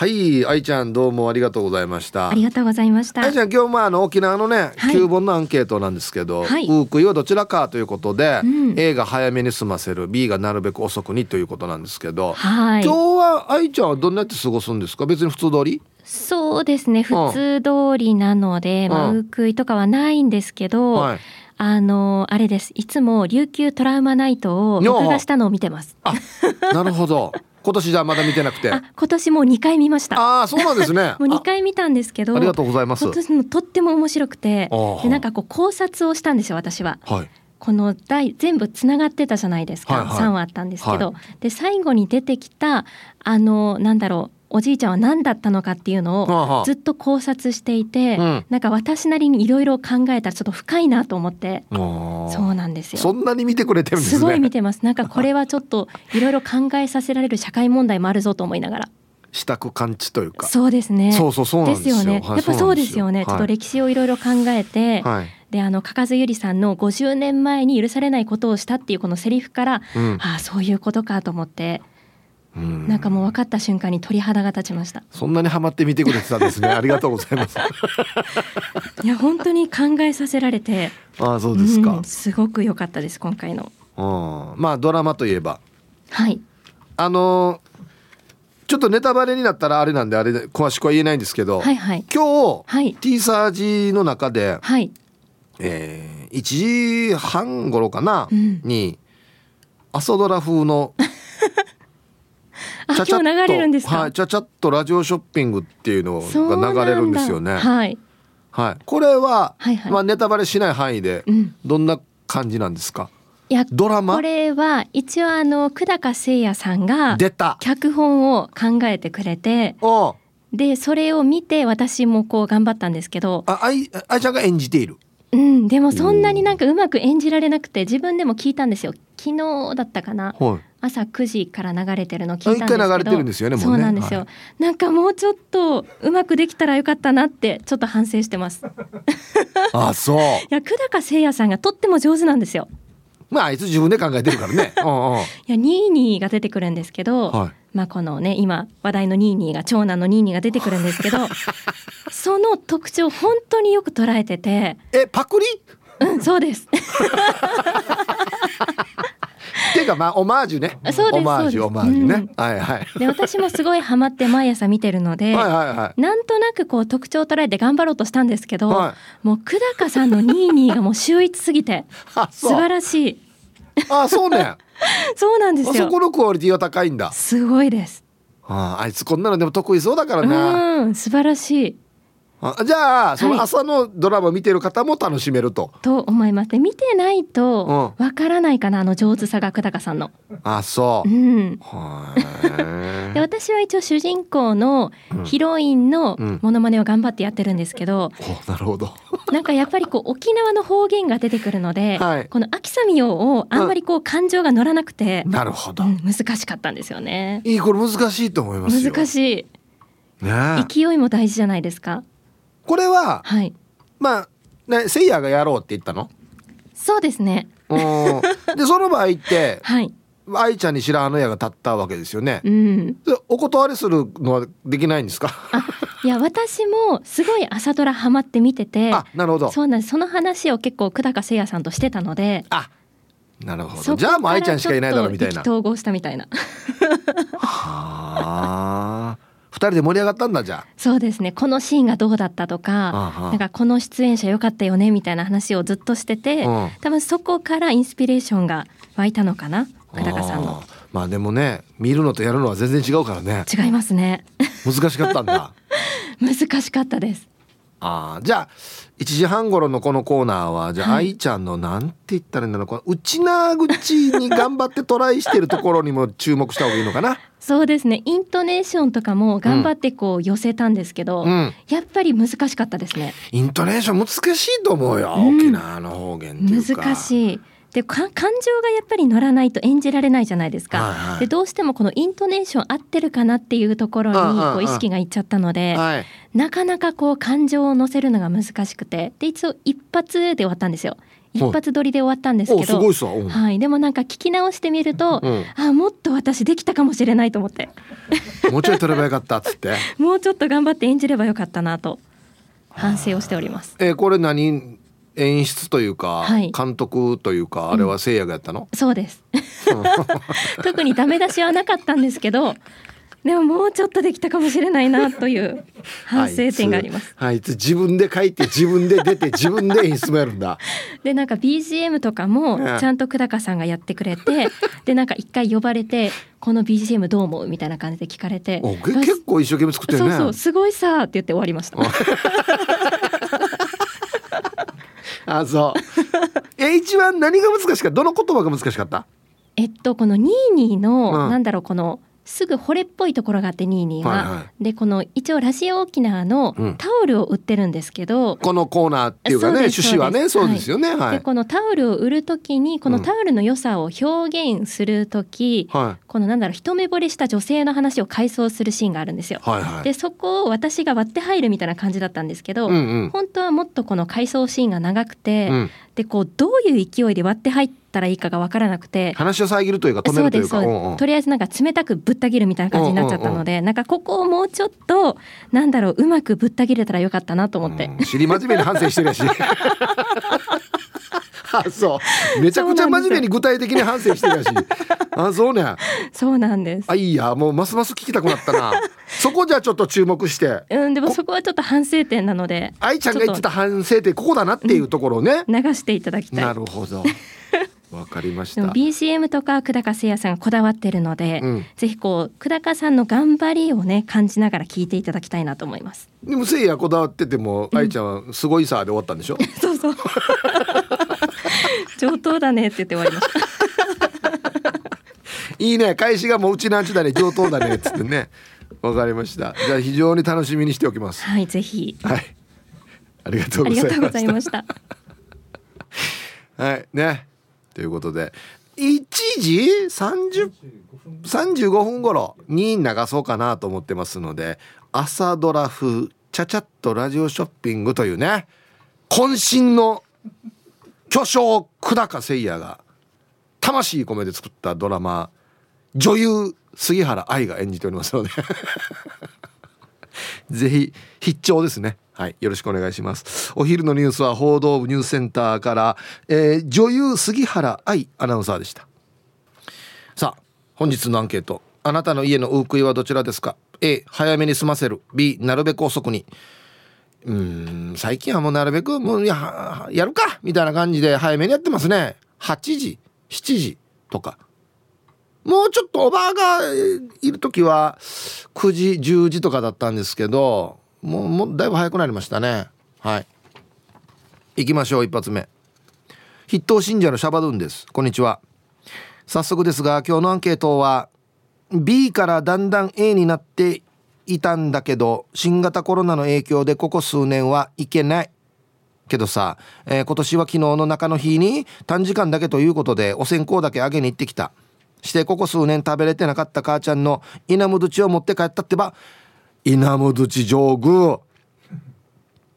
はい愛ちゃんどうもありがとうございました。ありがとうございました。愛ちゃん今日まああの沖縄のね、はい。9本のアンケートなんですけど、はい。ウークイはどちらかということで、うん。A が早めに済ませる B がなるべく遅くにということなんですけど、はい。今日は愛ちゃんはどんなやって過ごすんですか？別に普通通り？そうですね普通通りなので、まあ、うんウークイとかはないんですけど、はい。あのあれです。いつも琉球トラウマナイトを録画したのを見てます。あなるほど 今年じゃまだ見てなくて。あ今年もう2回見ました。ああそうなんですね。もう2回見たんですけどあありがとうございます。今年もとっても面白くてでなんかこう考察をしたんですよ私は。はい。この題全部つながってたじゃないですか、はいはい。3話あったんですけど、はで最後に出てきたあのなんだろうおじいちゃんは何だったのかっていうのをずっと考察していて、うんなんか私なりにいろいろ考えたらちょっと深いなと思ってそうなんですよ。そんなに見てくれてるんですねすごい見てます。なんかこれはちょっといろいろ考えさせられる社会問題もあるぞと思いながら。支度感知というかそうですね。そうそうそうなんですよよね。はいやっぱそうですよね。ちょっと歴史をいろいろ考えて、はい、であの加賀津由里さんの50年前に許されないことをしたっていうこのセリフから、うんああそういうことかと思って、うん。なんかもう分かった瞬間に鳥肌が立ちました。そんなにハマって見てくれてたんですね。ありがとうございます。いや本当に考えさせられて、ああそうですか。ん、すごく良かったです今回の。うんまあドラマといえば。はい。あのーちょっとネタバレになったらあれなんであれで詳しくは言えないんですけど、はいはい。今日、はい。ティーサージの中で、はい。えー、1時半頃かな、うん。に朝ドラ風のあ ちゃちゃっと今日流れるんですか？はい、ちゃちゃっとラジオショッピングっていうのが流れるんですよね。はい。はい、これは、はいはいまあネタバレしない範囲でうんどんな感じなんですか？いやドラマ？これは一応あの久高誠也さんが出た。脚本を考えてくれてでそれを見て私もこう頑張ったんですけど、あ、あい、あいちゃんが演じている。うん、でもそんなになんかうまく演じられなくて自分でも聞いたんですよ昨日だったかなはい。朝9時から流れてるの聞いたんですけど。あ一回流れてるんですよねもうね。そうなんですよ、はなんかもうちょっとうまくできたらよかったなってちょっと反省してます。い あ、そう。や久高誠也さんがとっても上手なんですよ。まあ、あいつ自分で考えてるからね。うんうん。いやニーニーが出てくるんですけど、はい。まあこのね今話題のニーニーが長男のニーニーが出てくるんですけど その特徴を本当によく捉えてて。え、パクリ？うんそうですっていうか、まあ、オマージュね。そうですオマージュ、オマージュね。はいはい。で私もすごいハマって毎朝見てるので、はいはいはい。なんとなくこう特徴を捉えて頑張ろうとしたんですけど、はもう久高さんのニーニーがもう秀逸すぎて あ、素晴。らしいあ、そうね。そうなんですよあそこのクオリティは高いんだ。すごいですああ、あいつこんなのでも得意そうだからな。うん素晴らしいあじゃあ、そのはい朝のドラマ見てる方も楽しめると。と思いますで見てないとわからないかなあの上手さが久高さんのあ、そうう。んはい。で私は一応主人公のうんヒロインのうんモノマネを頑張ってやってるんですけど、おなるほど。なんかやっぱりこう沖縄の方言が出てくるので、はいこの秋雨よをあんまりこう感情が乗らなくて、なるほど。うん難しかったんですよね。いい、これ難しいと思いますよ。難しいい。ねえ。勢いも大事じゃないですか。これは、はい、まあ、ね、せいやがやろうって言ったの？そうですね。うん。で、その場合って、はい、愛ちゃんに白羽の矢が立ったわけですよねう。ん、でお断りするのはできないんですか？あ、いや私もすごい朝ドラハマって見てて、あ、なるほど。そうなんです。その話を結構久高誠也さんとしてたので。あ、なるほど。じゃあもう愛ちゃんしかいないだろうみたいなからちょっ。と意気投合したみたいな。はあ。二人で盛り上がったんだじゃそうですね。このシーンがどうだったとか、なんかこの出演者良かったよねみたいな話をずっとしてて、うん多分そこからインスピレーションが湧いたのかな、あ。久高さんの。まあでもね、見るのとやるのは全然違うからね。違いますね。難しかったんだ。難しかったです。ああ、じゃあ1時半頃のこのコーナーはじゃあはい愛ちゃんのなんて言ったらいいんだろうこの内な口に頑張ってトライしてるところにも注目した方がいいのかな？そうですね。イントネーションとかも頑張ってこう寄せたんですけど、うん。やっぱり難しかったですね。イントネーション難しいと思うよ。うん沖縄の方言っていうか。難しい。でか感情がやっぱり乗らないと演じられないじゃないですか。はいはい。でどうしてもこのイントネーション合ってるかなっていうところにこう意識がいっちゃったので、はい。なかなかこう感情を乗せるのが難しくて。で一応一発で終わったんですよ。一発撮りで終わったんですけどおすごいはい。でもなんか聞き直してみると、うん。あもっと私できたかもしれないと思って。もうちょい撮ればよかったっつって。もうちょっと頑張って演じればよかったなと反省をしております。えーこれ何演出というか、はい。監督というかあれはせいやがやったの、そうです。特にダメ出しはなかったんですけどでももうちょっとできたかもしれないなという反省点があります。あいつ。自分で書いて自分で出て自分で演出もやるんだ。でなんか BGM とかもねちゃんと久高さんがやってくれてでなんか一回呼ばれて「この BGM どう思う?」みたいな感じで聞かれて。結構一生懸命作ってるね。そうそうすごいさーって言って終わりました。あそう。え一番何が難しかった？どの言葉が難しかった？えっとこのニーニーの、うん。なんだろうこのすぐ惚れっぽいところがあってニーニーが、はいはでこの一応ラジオ沖縄のうん。タオルを売ってるんですけど、このコーナーっていうかね趣旨はねそううですよねはい。でこのタオルを売る時にこのタオルの良さを表現する時、はこのなんだろう一目惚れした女性の話を回想するシーンがあるんですよ。いはいはい。でそこを私が割って入るみたいな感じだったんですけど、うんうん。本当はもっとこの回想シーンが長くて、うんでこうどういう勢いで割って入ったらいいかが分からなくて。話を遮るというか止めそうるというかとりあえずなんか冷たくぶった切るみたいな感じになっちゃったので、なんかここをもうちょっとなんだろううまくぶった切れたらよかったなと思って、うん尻真面目に反省してるやしあそう。めちゃくちゃ真面目に具体的に反省してるやしあそうね。そうなんです。あいいや。もうますます聞きたくなったな。そこじゃあちょっと注目して。うんでもそこはちょっと反省点なので愛ちゃんが言ってた反省ってここだなっていうところをね、流していただきたい。なるほど。わかりました。でも BCM とか久高誠也さんがこだわってるので、うん。ぜひこう久高さんの頑張りをね感じながら聞いていただきたいなと思います。でもせいやこだわってても愛ちゃんはすごいさで終わったんでしょ？そうそう上等だねって言って終わりました。いいね。返しがもううちなんちだね。上等だね。っつってね。わかりました。じゃあ非常に楽しみにしておきます。はいぜひ。はい。ありがとうあございました。はいね。ということで。1時？30 35分頃？に流そうかなと思ってますので。朝ドラ風ちゃちゃっとラジオショッピングというね。渾身の巨匠久高誠也が魂込めて作ったドラマ女優杉原愛が演じておりますので。ぜひ必聴ですね。はいよろしくお願いします。お昼のニュースは報道部ニュースセンターから、えー女優杉原愛アナウンサーでした。さあ本日のアンケート。あなたの家のウークイはどちらですか？A 早めに済ませる。B なるべく遅くに。うん最近はもうなるべくもうややるかみたいな感じで早めにやってますね。8時7時とか。もうちょっとおばあがいる時は9時10時とかだったんですけどもうもうだいぶ早くなりましたね。はい。行きましょう一発目。筆頭信者のシャバドゥンです。こんにちは。早速ですが今日のアンケートは B からだんだん A になっていたんだけど新型コロナの影響でここ数年は行けない。けどさ、えー今年は昨日の中の日に短時間だけということでお線香だけあげに行ってきた。してここ数年食べれてなかった母ちゃんの稲む土を持って帰ったってば稲む土上宮。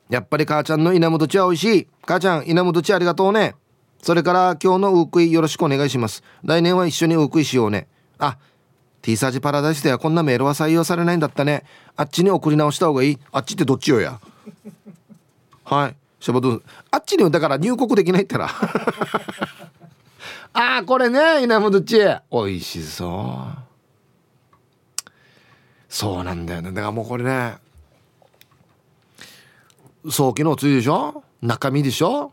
やっぱり母ちゃんの稲む土は美味しい。母ちゃん稲む土ありがとうね。それから今日のウークイよろしくお願いします。来年は一緒にウークイしようね。あ T サージパラダイスではこんなメールは採用されないんだったね。あっちに送り直した方がいい。あっちってどっちよや。はい。シャバドゥ。ンあっちにだから入国できないったら ああこれね稲む土美味しそう。そうなんだよね。だからもうこれね。早期のおつゆでしょ？中身でしょ？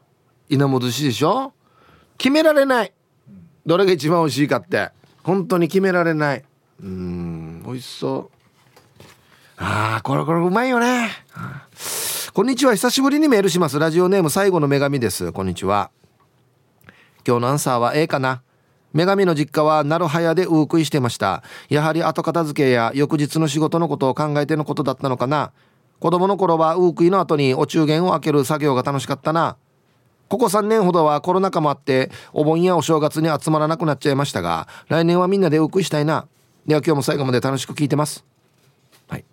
稲戻しでしょ？決められない。どれが一番美味しいかって。本当に決められない。うん美味しそう。あーこれこれうまいよね。こんにちは。久しぶりにメールします。ラジオネーム最後の女神です。こんにちは。今日のアンサーは A かな。女神の実家は奈良早でウークイしてました。やはり後片付けや翌日の仕事のことを考えてのことだったのかな。子供の頃はウークイの後にお中元を開ける作業が楽しかったな。ここ3年ほどはコロナ禍もあってお盆やお正月に集まらなくなっちゃいましたが来年はみんなでウークイしたいな。では今日も最後まで楽しく聞いてます。はい。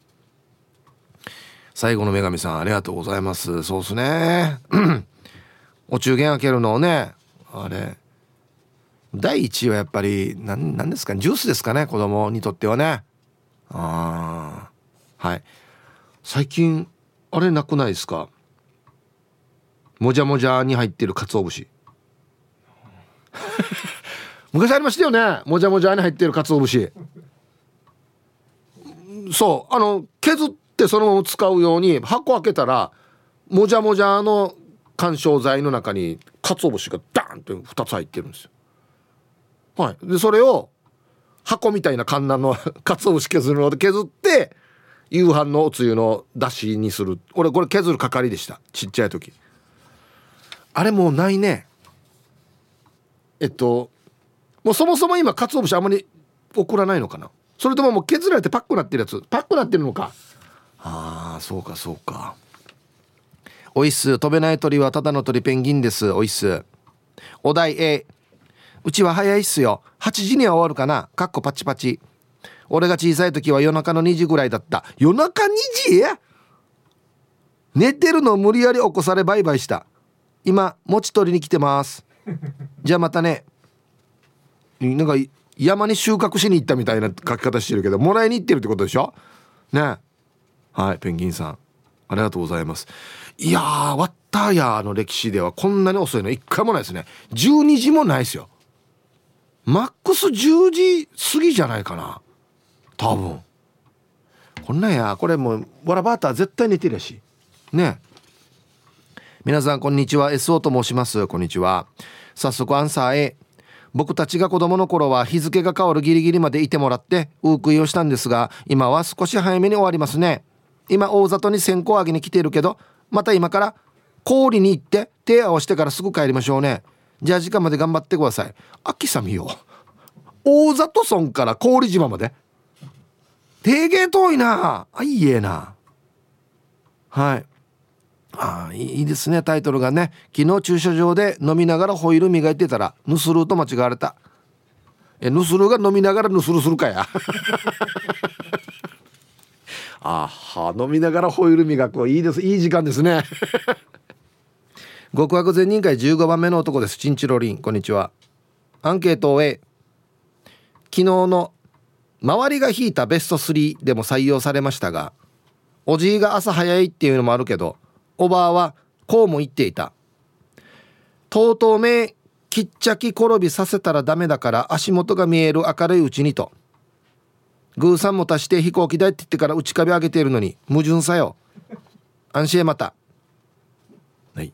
最後の女神さんありがとうございます。そうですね。お中元開けるのをねあれ。第1位はやっぱり何何ですかね。ジュースですかね子供にとってはね。ああはい。最近あれなくないですか。もじゃもじゃに入ってる鰹節。昔ありましたよね。もじゃもじゃに入ってる鰹節そうあの削ってそのまま使うように箱開けたらもじゃもじゃの緩衝材の中に鰹節がダーンって2つ入ってるんですよ。はい、でそれを箱みたいな観覧の鰹節削るので削って夕飯のおつゆのだしにする。俺これ削る係でした。ちっちゃい時。あれもうないね。えっともうそもそも今鰹節あんまり送らないのかな？それとももう削られてパックなってるやつ。パックなってるのか。ああそうかそうか。おいっす。飛べない鳥はただの鳥ペンギンです。おいっす。お題 A うちは早いっすよ。8時には終わるかな。かっこパチパチ。俺が小さい時は夜中の2時ぐらいだった。夜中2時？寝てるのを無理やり起こされバイバイした。今餅取りに来てます。じゃあまたね。なんか山に収穫しに行ったみたいな書き方してるけどもらいに行ってるってことでしょ？ね。はいペンギンさん。ありがとうございます。いやーワッターヤーの歴史ではこんなに遅いの？一回もないですね。12時もないですよ。マックス10時過ぎじゃないかな。多分。こんなんや。これもうボラバーター絶対寝てるやし。ね。皆さんこんにちは。SO と申します。こんにちは。早速アンサー A 僕たちが子供の頃は日付が変わるギリギリまでいてもらってウークイをしたんですが今は少し早めに終わりますね。今大里に線香あげに来ているけどまた今から氷に行って手合わせてからすぐ帰りましょうね。じゃあ時間まで頑張ってください。秋さみよ大里村から氷島まで。定芸遠いな。あいいえな。はい。ああいいですねタイトルがね。昨日駐車場で飲みながらホイール磨いてたらヌスルーと間違われた。えヌスルーが飲みながらヌスルするかや。あは飲みながらホイール磨くいいです。いい時間ですね。極悪善人会15番目の男です。チンチロリン。こんにちは。アンケートを A 昨日の周りが引いたベスト3でも採用されましたがおじいが朝早いっていうのもあるけどおばあはこうも言っていたとうとう目きっちゃき転びさせたらダメだから足元が見える明るいうちにと。グーさんも足して飛行機代って言ってから内壁上げているのに矛盾さよ。安心へまた。はい。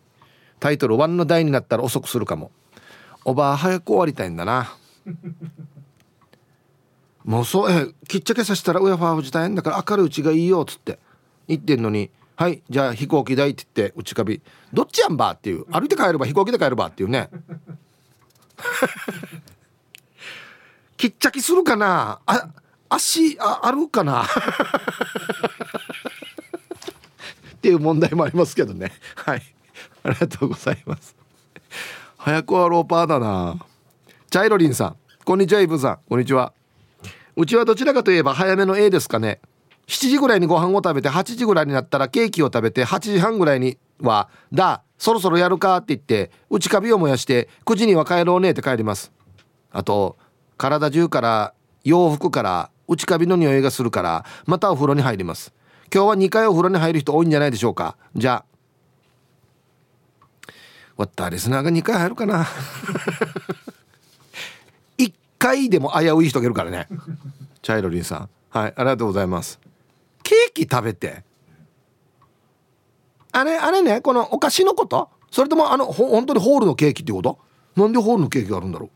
タイトル「ワンの台になったら遅くするかも。おばあ早く終わりたいんだな。もうそうえきっちゃけさせたら親ファーフジ大変だから明るいうちがいいよっつって。言ってんのにはいじゃあ飛行機代って言って内壁どっちやんばっていう。歩いて帰れば飛行機で帰ればっていうね。きっちゃきするかな。あ足ああるかな。っていう問題もありますけどね。はい。ありがとうございます。早くはローパーだな。チャイロリンさん。こんにちはイブさん。こんにちは。うちはどちらかといえば早めの A ですかね。7時ぐらいにご飯を食べて8時ぐらいになったらケーキを食べて8時半ぐらいには「だそろそろやるか」って言って内カビを燃やして9時には帰ろうねって帰ります。あと体中から洋服から内カビの匂いがするからまたお風呂に入ります。今日は2回お風呂に入る人多いんじゃないでしょうか。じゃあ。わったリスナーが2回入るかな。1回でも危うい人がいるからね。チャイロリンさん。はいありがとうございます。ケーキ食べて。あれあれねこのお菓子のこと？それともあのほ本当にホールのケーキってこと？なんでホールのケーキがあるんだろう？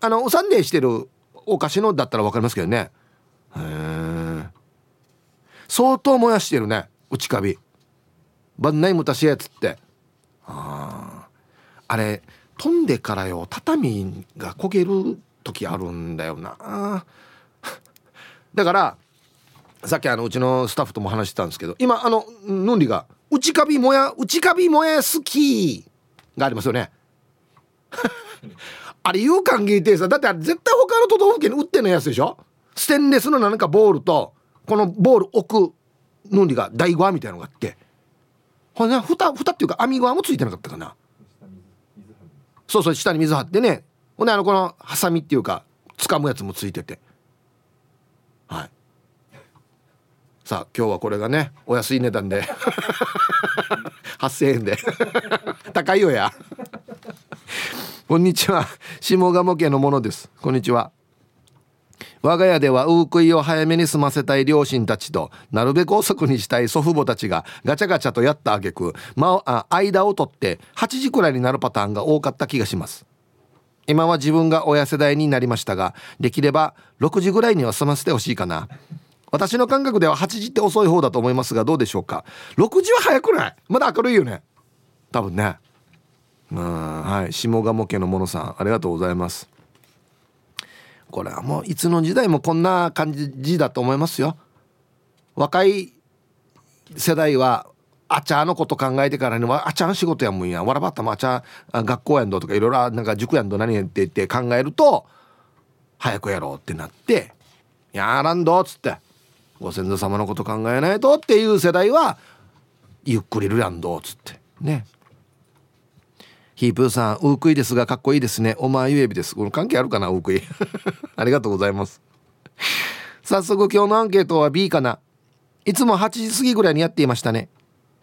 あのおサンデーしてるお菓子のだったら分かりますけどね。へえ相当燃やしてるね内カビ。晩内むたしやつって。あああれ飛んでからよ畳が焦げる時あるんだよな。だからさっきあのうちのスタッフとも話してたんですけど今あのヌンリが「内カビもや内カビもや好き」がありますよね。あれ有感限定さだって絶対他の都道府県に売ってないやつでしょ？ステンレスのなんかボールとこのボール置くヌンリが台ゴアみたいなのがあって。ほんで蓋蓋っていうか網側もついてなかったかな。そうそう下に水張ってね。ほんであのこのハサミっていうか掴むやつもついてて。はい。さあ今日はこれがねお安い値段で 8,000円で 高いよや。こんにちは。下鴨家のものです。こんにちは。我が家ではウークイを早めに済ませたい両親たちとなるべく遅くにしたい祖父母たちがガチャガチャとやったあげく、間を取って8時くらいになるパターンが多かった気がします。今は自分が親世代になりましたができれば6時ぐらいには済ませてほしいかな。私の感覚では8時って遅い方だと思いますがどうでしょうか？6時は早くない？まだ明るいよね？多分ね。うん。はい。下鴨家のものさんありがとうございます。これはもういつの時代もこんな感じだと思いますよ。若い世代はあちゃのこと考えてからにはあちゃん仕事やもんや。わらばったもあちゃん学校やんどとかいろいろなんか塾やんど何やって言って考えると早くやろうってなってやらんどっつって。ご先祖様のこと考えないとっていう世代はゆっくりるやんどっつってねヒープーさん、ウークイですがかっこいいですね。お前ゆえびです。この関係あるかな、ウークイ。ありがとうございます。早速今日のアンケートは B かな。いつも8時過ぎぐらいにやっていましたね。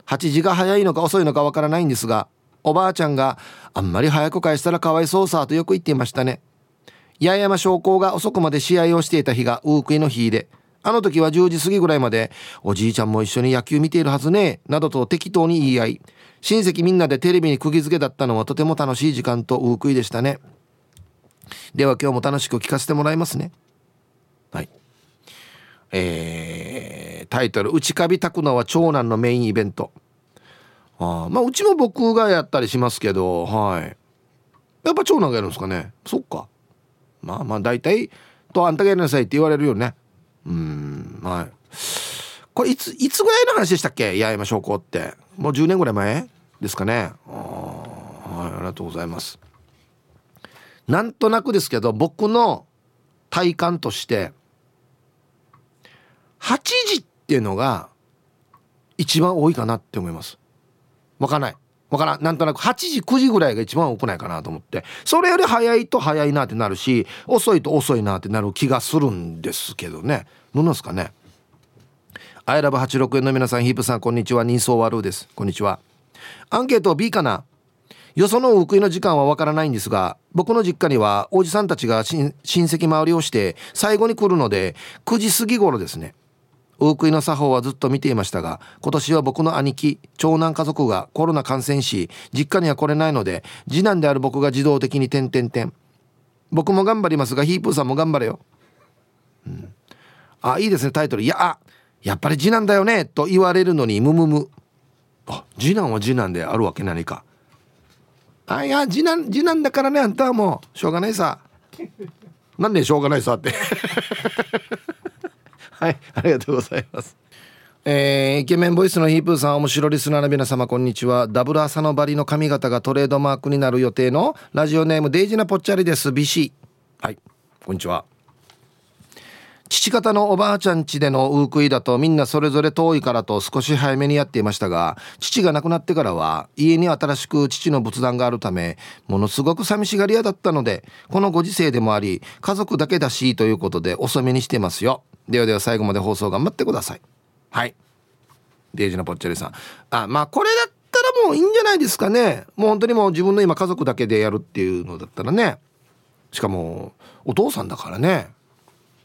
8時が早いのか遅いのかわからないんですが、おばあちゃんがあんまり早く返したらかわいそうさとよく言っていましたね。八重山商工が遅くまで試合をしていた日がウークイの日で、あの時は10時過ぎぐらいまでおじいちゃんも一緒に野球見ているはずね、などと適当に言い合い、親戚みんなでテレビに釘付けだったのはとても楽しい時間とウークイでしたね。では今日も楽しく聞かせてもらいますね。はい。えー、タイトル「内カビ炊くのは長男のメインイベント」あまあうちも僕がやったりしますけどはい。やっぱ長男がやるんですかね。そっか。まあまあ大体とあんたがやりなさいって言われるよね。うんはい。これいついつぐらいの話でしたっけ？八重山商工って。もう10年ぐらい前ですかね。はいありがとうございます。なんとなくですけど僕の体感として8時っていうのが一番多いかなって思います。わかんない。わからん。なんとなく8時9時ぐらいが一番多くないかなと思って。それより早いと早いなってなるし遅いと遅いなってなる気がするんですけどね。何ですかね？アイラブ86円の皆さんヒープさんこんにちは。人相悪です。こんにちは。アンケート B かな？よそのウクイの時間はわからないんですが僕の実家にはおじさんたちが親戚周りをして最後に来るので9時過ぎ頃ですね。ウークイの作法はずっと見ていましたが今年は僕の兄貴長男家族がコロナ感染し実家には来れないので次男である僕が自動的に点々点。僕も頑張りますがヒープーさんも頑張れよ、うん、あいいですねタイトル。いややっぱり次男だよねと言われるのにムムムあ次男は次男であるわけ何か。あいや次男次男だからねあんたはもうしょうがないさ。なんでしょうがないさって。はいありがとうございます。えー、イケメンボイスのヒープーさん面白リスナーの皆様こんにちは。ダブル朝のバリの髪型がトレードマークになる予定のラジオネームデイジナポッチャリです。ビシ。はいこんにちは。父方のおばあちゃん家でのウークイだとみんなそれぞれ遠いからと少し早めにやっていましたが父が亡くなってからは家に新しく父の仏壇があるためものすごく寂しがり屋だったのでこのご時世でもあり家族だけだしということで遅めにしてますよ。ではでは最後まで放送頑張ってください。はい。デイジのぽっちゃりさん。あまあこれだったらもういいんじゃないですかね。もう本当にもう自分の今家族だけでやるっていうのだったらね。しかもお父さんだからね。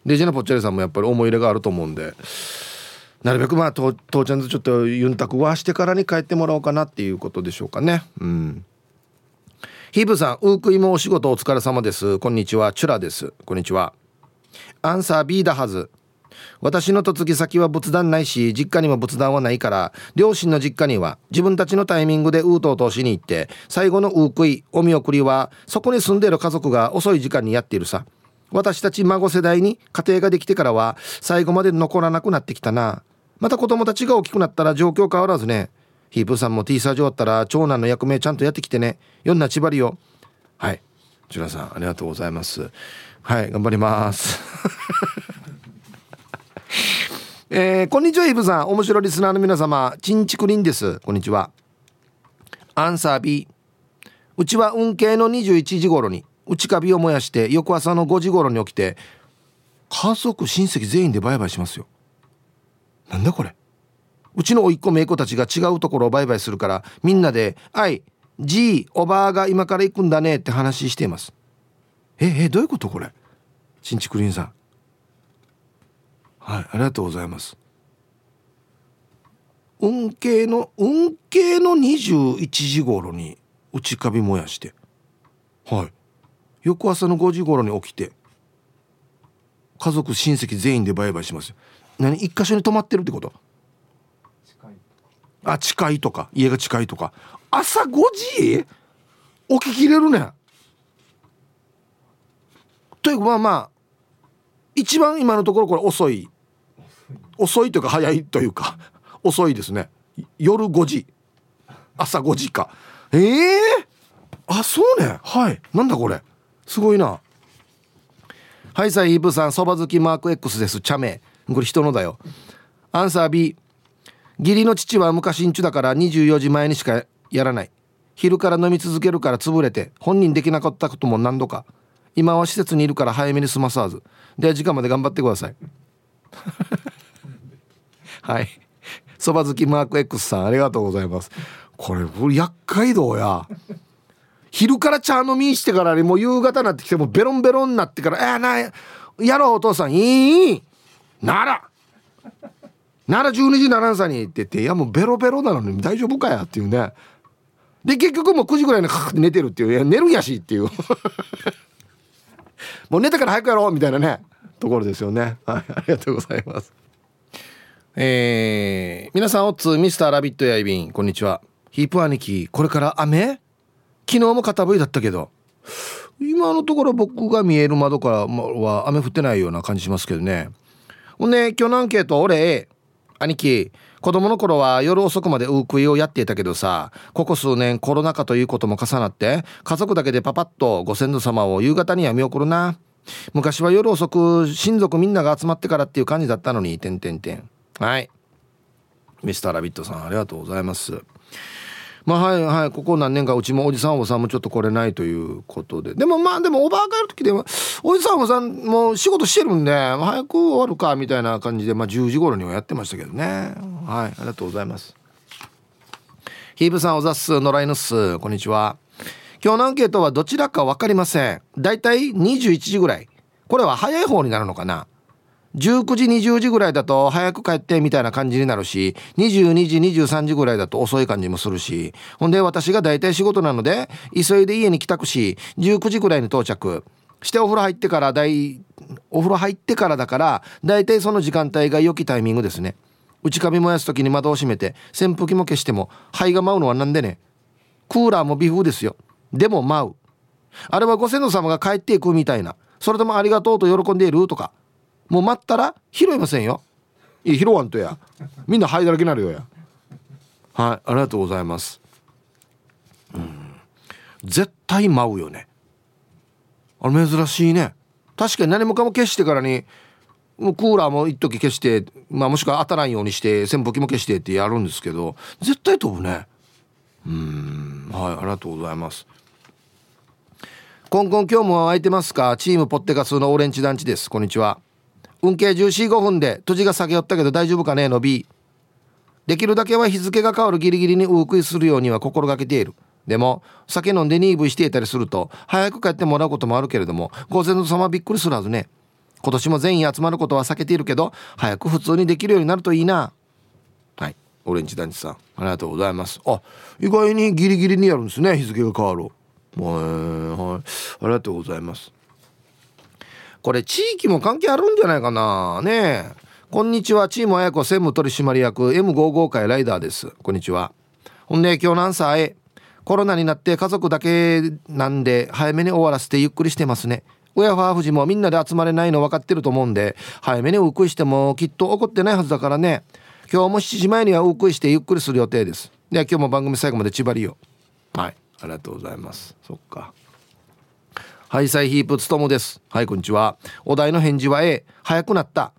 デジェナポッチャリさんもやっぱり思い入れがあると思うんでなるべくまあ父ちゃんとちょっとユンタクはしてからに帰ってもらおうかなっていうことでしょうかね。うん。ヒープさんウークイもお仕事お疲れ様です。こんにちは。チュラです。こんにちは。アンサー B だはず。私の嫁ぎ先は仏壇ないし実家にも仏壇はないから両親の実家には自分たちのタイミングでウートを通しに行って最後のウークイお見送りはそこに住んでいる家族が遅い時間にやっているさ。私たち孫世代に家庭ができてからは最後まで残らなくなってきたな。また子供たちが大きくなったら状況変わらずね。ヒープさんも T サージ終わったら長男の役目ちゃんとやってきてね。よんなちばりよはい。ジュラさんありがとうございます。はい頑張ります。えー、こんにちはヒープさん。面白リスナーの皆様。チンチクリンです。こんにちは。アンサー B うちは運慶の21時頃に内カビを燃やして翌朝の5時頃に起きて家族親戚全員でバイバイしますよ。なんだこれ。うちの甥っ子姪っ子たちが違うところをバイバイするからみんなで「あいじいおばあが今から行くんだね」って話しています。ええどういうことこれ。ちんちくりんさん。はいありがとうございます。運慶の運慶の21時頃に内カビ燃やして。はい。翌朝の5時頃に起きて家族親戚全員でバイバイしますよ。何？一箇所に泊まってるってこと？あ近いとか。家が近いとか。朝5時起ききれるねというかまあまあ一番今のところこれ遅い。遅い。というか早いというか遅いですね。夜5時。朝5時か。ええー、あそうね。はい。なんだこれ？すごいな。はいさいイーブさんそば好きマーク X です。茶名これ人のだよ。アンサー B 義理の父は昔んちだから24時前にしかやらない。昼から飲み続けるから潰れて本人できなかったことも何度か。今は施設にいるから早めに済まさず。で時間まで頑張ってください。はい。そば好きマーク X さんありがとうございます。これ厄介道や。昼から茶飲みしてからにもう夕方になってきてもベロンベロンになってから「えー、なやろうお父さん。いいなら。なら12時ならんさに」って言って「いやもうベロベロなのに大丈夫かや」っていうね。で結局もう9時ぐらいにカって寝てるっていう「いや寝るやし」っていう。もう寝たから早くやろうみたいなねところですよね。はいありがとうございます。えー、皆さんおつミスターラビットやいびんこんにちは。ヒープ兄貴これから雨？昨日も片吹いだったけど今のところ僕が見える窓からは雨降ってないような感じしますけどね。ほんで今日のアンケート俺兄貴子供の頃は夜遅くまでウークイをやっていたけどさここ数年コロナ禍ということも重なって家族だけでパパッとご先祖様を夕方には見送るな。昔は夜遅く親族みんなが集まってからっていう感じだったのにてんてんてん。はい。ミスターラビットさんありがとうございます。まあはいはいここ何年かうちもおじさんおばさんもちょっと来れないということで。でもまあでもおばあ帰る時でもおじさんおばさんも仕事してるんで早く終わるかみたいな感じでまあ10時頃にはやってましたけどね。はいありがとうございます。ヒーブさんおざっす野良犬っす。こんにちは。今日のアンケートはどちらか分かりません。だいたい21時ぐらい。これは早い方になるのかな19時20時ぐらいだと早く帰ってみたいな感じになるし22時23時ぐらいだと遅い感じもするしほんで私が大体仕事なので急いで家に帰宅し19時ぐらいに到着。してお風呂入ってから大お風呂入ってからだから大体その時間帯が良きタイミングですね。内壁燃やす時に窓を閉めて扇風機も消しても灰が舞うのはなんでね。クーラーも微風ですよ。でも舞う。あれはご先祖様が帰っていくみたいな。それともありがとうと喜んでいるとか。もう待ったら拾いませんよ。いや拾わんとや。みんな灰だらけになるよや。はいありがとうございます。うん。絶対舞うよね。あれ珍しいね。確かに何もかも消してからにもうクーラーも一時消して、まあ、もしくは当たらんようにして扇風機も消してってやるんですけど絶対飛ぶね。うん。はいありがとうございます。コンコン今日も空いてますか？チームポッテガスのオレンジ団地です。こんにちは。運慶1415分で土地が下げよったけど大丈夫かねの B できるだけは日付が変わるギリギリにウークイするようには心がけている。でも酒飲んでニーブイしていたりすると早く帰ってもらうこともあるけれどもご先祖様びっくりするはずね。今年も全員集まることは避けているけど早く普通にできるようになるといいな。はい。オレンジ団地さんありがとうございます。あ意外にギリギリにやるんですね日付が変わる。はい、はい、ありがとうございます。これ地域も関係あるんじゃないかな。ねこんにちは。チーム綾子専務取締役 M55 会ライダーです。こんにちは。ほんで今日のアンサー A コロナになって家族だけなんで早めに終わらせてゆっくりしてますね。親ファーフジもみんなで集まれないの分かってると思うんで早めにうっくりしてもきっと怒ってないはずだからね。今日も7時前にはうっくりしてゆっくりする予定です。では今日も番組最後まで縛りよはい。ありがとうございます。そっか。ハイサイヒープつともです。はいこんにちは。お題の返事は A 早くなった。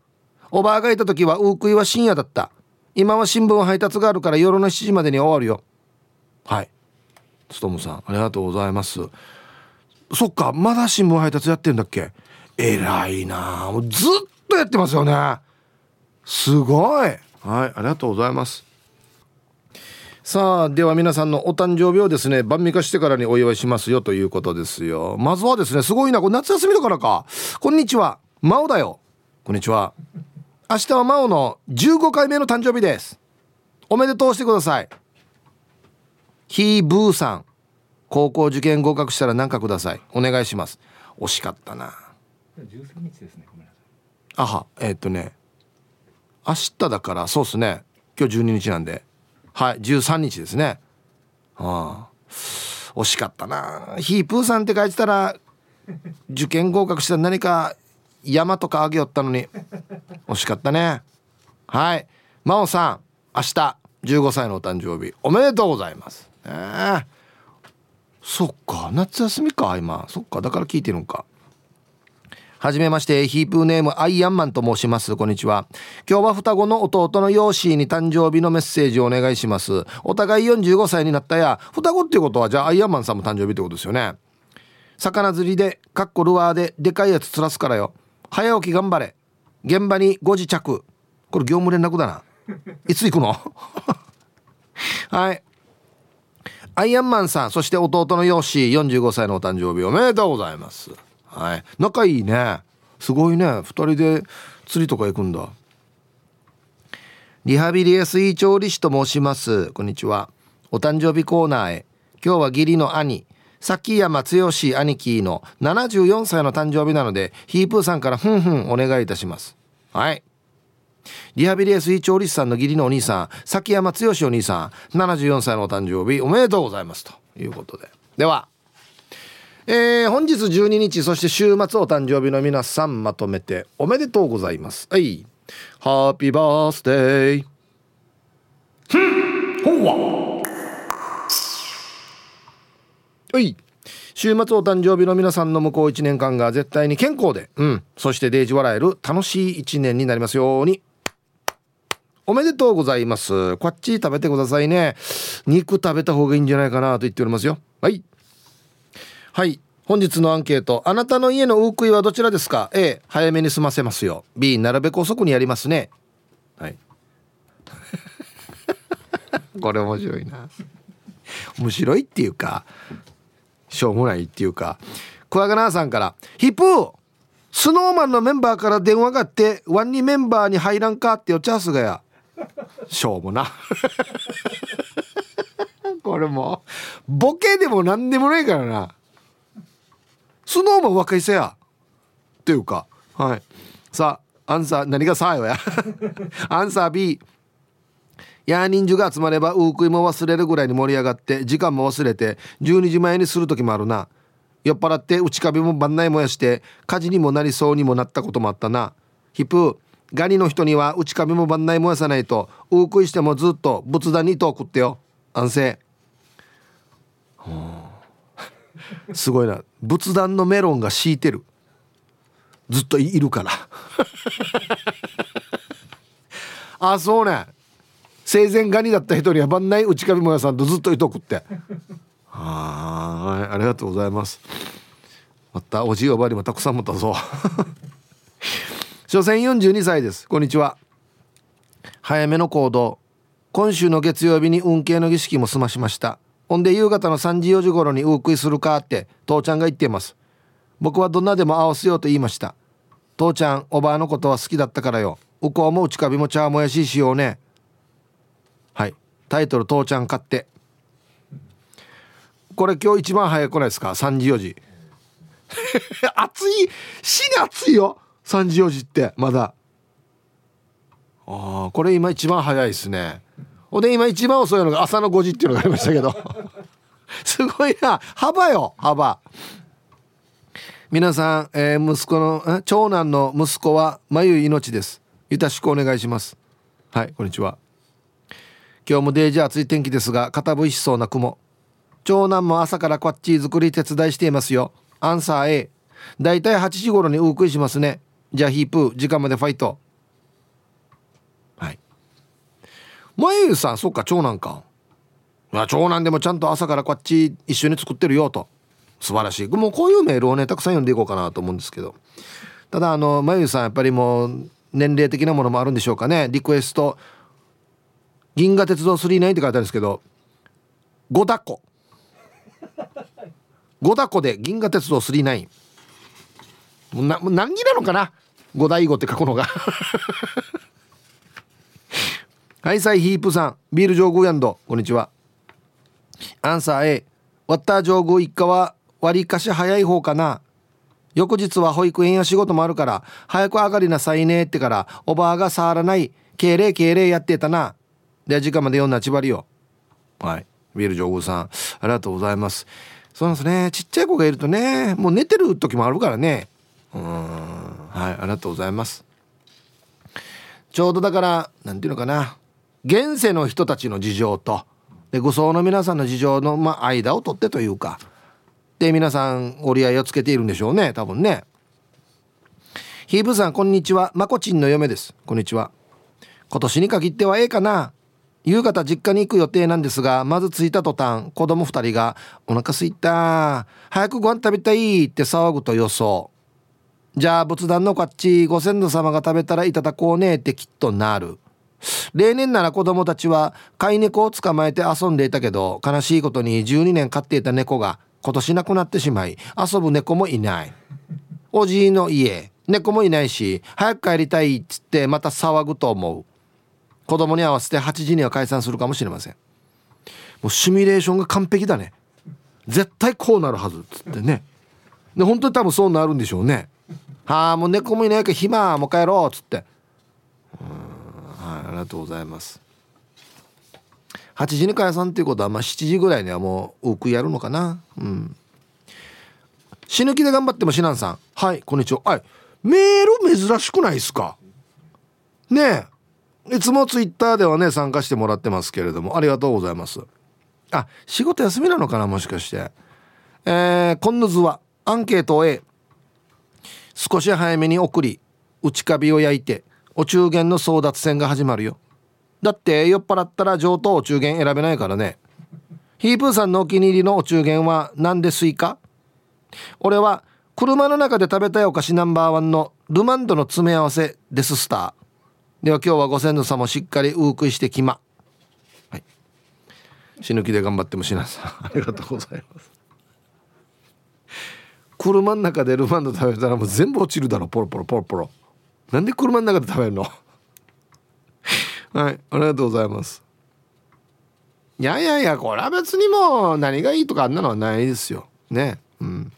おばあがいた時はウークイは深夜だった。今は新聞配達があるから夜の7時までに終わるよ。はい。ストームさんありがとうございます。そっかまだ新聞配達やってんだっけ？偉いな。もうずっとやってますよね。すごい。はいありがとうございます。さあでは皆さんのお誕生日をですね晩味化してからにお祝いしますよということですよ。まずはですねすごいなこれ夏休みだからか。こんにちは。真央だよ。こんにちは。明日は真央の15回目の誕生日です。おめでとうしてください。ひーブーさん。高校受験合格したら何かください。お願いします。惜しかったな。13日ですねごめんなさい。あはえー、っとね。明日だからそうっすね。今日12日なんではい13日ですね。ああ惜しかったな。ヒープーさんって書いてたら受験合格したら何か山とかあげよったのに。惜しかったね。はい。真央さん明日15歳のお誕生日。おめでとうございます。え。ー、そっか夏休みか今。そっかだから聞いてるんか。はじめまして、ヒープーネームアイアンマンと申します。こんにちは。今日は双子の弟のヨーシーに誕生日のメッセージをお願いします。お互い45歳になったや、双子っていうことは、じゃあアイアンマンさんも誕生日ってことですよね。魚釣りで、かっこルアーで、でかいやつ釣らすからよ。早起き頑張れ。現場に5時着。これ業務連絡だな。いつ行くの？はい。アイアンマンさん、そして弟のヨーシー45歳のお誕生日おめでとうございます。はい。仲いいね。すごいね。2人で釣りとか行くんだ。リハビリ SE 調理師と申します。こんにちは。お誕生日コーナーへ。今日は義理の兄崎山剛兄貴の74歳の誕生日なのでヒープーさんからふんふんお願いいたします。はい。リハビリ SE 調理師さんの義理のお兄さん崎山剛お兄さん74歳のお誕生日おめでとうございます。ということで。ではえー、本日12日そして週末お誕生日の皆さんまとめておめでとうございます。はい。ハッピーバースデーふんほわは。い。週末お誕生日の皆さんの向こう1年間が絶対に健康でうん。そしてデージ笑える楽しい1年になりますように。おめでとうございます。こっち食べてくださいね。肉食べた方がいいんじゃないかなと言っておりますよ。はいはい。本日のアンケート。あなたの家のウークイはどちらですか？A 早めに済ませますよ。B なるべく遅くにやりますね。はい。これ面白いな。面白いっていうかしょうもないっていうか。クワガナーさんから「ヒップースノーマンのメンバーから電話があってワンにメンバーに入らんかってよチャースがや。しょうもな。これもボケでも何でもないからな。スノーマン若いせや。っていうか。はい。さあアンサー何がさあよや。アンサー B ヤーニンジュが集まればウークイも忘れるぐらいに盛り上がって時間も忘れて12時前にする時もあるな。酔っ払って内カビも番内燃やして火事にもなりそうにもなったこともあったな。ヒップガニの人には内カビも番内燃やさないとウークイしてもずっと仏壇に糸を食ってよ。安静はあすごいな。仏壇のメロンが敷いてる。ずっといるから。あそうね。生前ガニだった人には番内内上もやさんとずっといとくって。はいありがとうございます。またおじいおばありもたくさん持ったぞ。所詮42歳です。こんにちは。早めの行動。今週の月曜日に運慶の儀式も済ましましたほんで夕方の3時4時頃にウークイするかって父ちゃんが言っています。僕はどんなでも合わせようと言いました。父ちゃんおばあのことは好きだったからよ。うこうも内カビも茶もやししようね。はい。タイトル父ちゃん買って。これ今日一番早くないですか？3時4時。暑い？死に暑いよ。3時4時ってまだ。ああこれ今一番早いですね。ほんで今一番遅いのが朝の5時っていうのがありましたけど。すごいな。幅よ幅。皆さん、えー、息子の長男の息子は眉命です。よろしくお願いします。はいこんにちは。今日もデージ暑い天気ですが傾いしそうな雲。長男も朝からこっち作り手伝いしていますよ。アンサー A だいたい8時頃にウークイしますね。じゃあヒープ時間までファイト。まゆゆさんそっか長男か。まあ長男でもちゃんと朝からこっち一緒に作ってるよと。素晴らしい。もうこういうメールをねたくさん読んでいこうかなと思うんですけど。ただあのまゆさんやっぱりもう年齢的なものもあるんでしょうかね。リクエスト「銀河鉄道999」って書いてあるんですけど「5だこ」5だこで銀河鉄道999もうな何なのかな。五大五って書くのが。はいサイヒープさんビール上宮ヤンドこんにちは。アンサー A ワッター上宮一家はわりかし早い方かな。翌日は保育園や仕事もあるから早く上がりなさいねってからおばあが触らない敬礼敬礼やってたな。で時間まで読んだちばりよ。はい。ビール上宮さんありがとうございます。そうなんですね。ちっちゃい子がいるとねもう寝てる時もあるからね。うん。はいありがとうございます。ちょうどだから何ていうのかな。現世の人たちの事情とで愚僧の皆さんの事情の、まあ、間を取ってというかで皆さん折り合いをつけているんでしょうね多分ね。ヒーブさんこんにちは。まこちんの嫁です。こんにちは。今年に限ってはええかな。夕方実家に行く予定なんですがまず着いた途端子供2人が「お腹すいた。早くご飯食べたい」って騒ぐと予想。じゃあ仏壇のこっちご先祖様が食べたらいただこうねってきっとなる。例年なら子供たちは飼い猫を捕まえて遊んでいたけど悲しいことに12年飼っていた猫が今年亡くなってしまい遊ぶ猫もいない。おじいの家猫もいないし早く帰りたいっつってまた騒ぐと思う。子供に合わせて8時には解散するかもしれません。もうシミュレーションが完璧だね。絶対こうなるはずっつってね。で本当に多分そうなるんでしょうねはあもう猫もいないから暇もう帰ろうっつって。うんはいありがとうございます。8時に解散っていうことはまあ7時ぐらいにはもう多くやるのかな。うん。死ぬ気で頑張ってもしなんさん。はいこんにちは。はいメール珍しくないですか？ねえ。いつもツイッターではね参加してもらってますけれどもありがとうございます。あ仕事休みなのかなもしかして。えー、今度図はアンケートを A 少し早めに送り内カビを焼いてお中元の争奪戦が始まるよ。だって酔っ払ったら上等お中元選べないからね。ヒープーさんのお気に入りのお中元は何でスイカ俺は車の中で食べたいお菓子ナンバーワンのルマンドの詰め合わせデススター。では今日はご先祖様しっかりウークしてきま。はい。死ぬ気で頑張ってもしなさん ありがとうございます。車の中でルマンド食べたらもう全部落ちるだろ。ポロポロポロポロ。なんで車の中で食べるの？はいありがとうございます。いやいやいやこれは別にもう何がいいとかあんなのはないですよ。ねうん。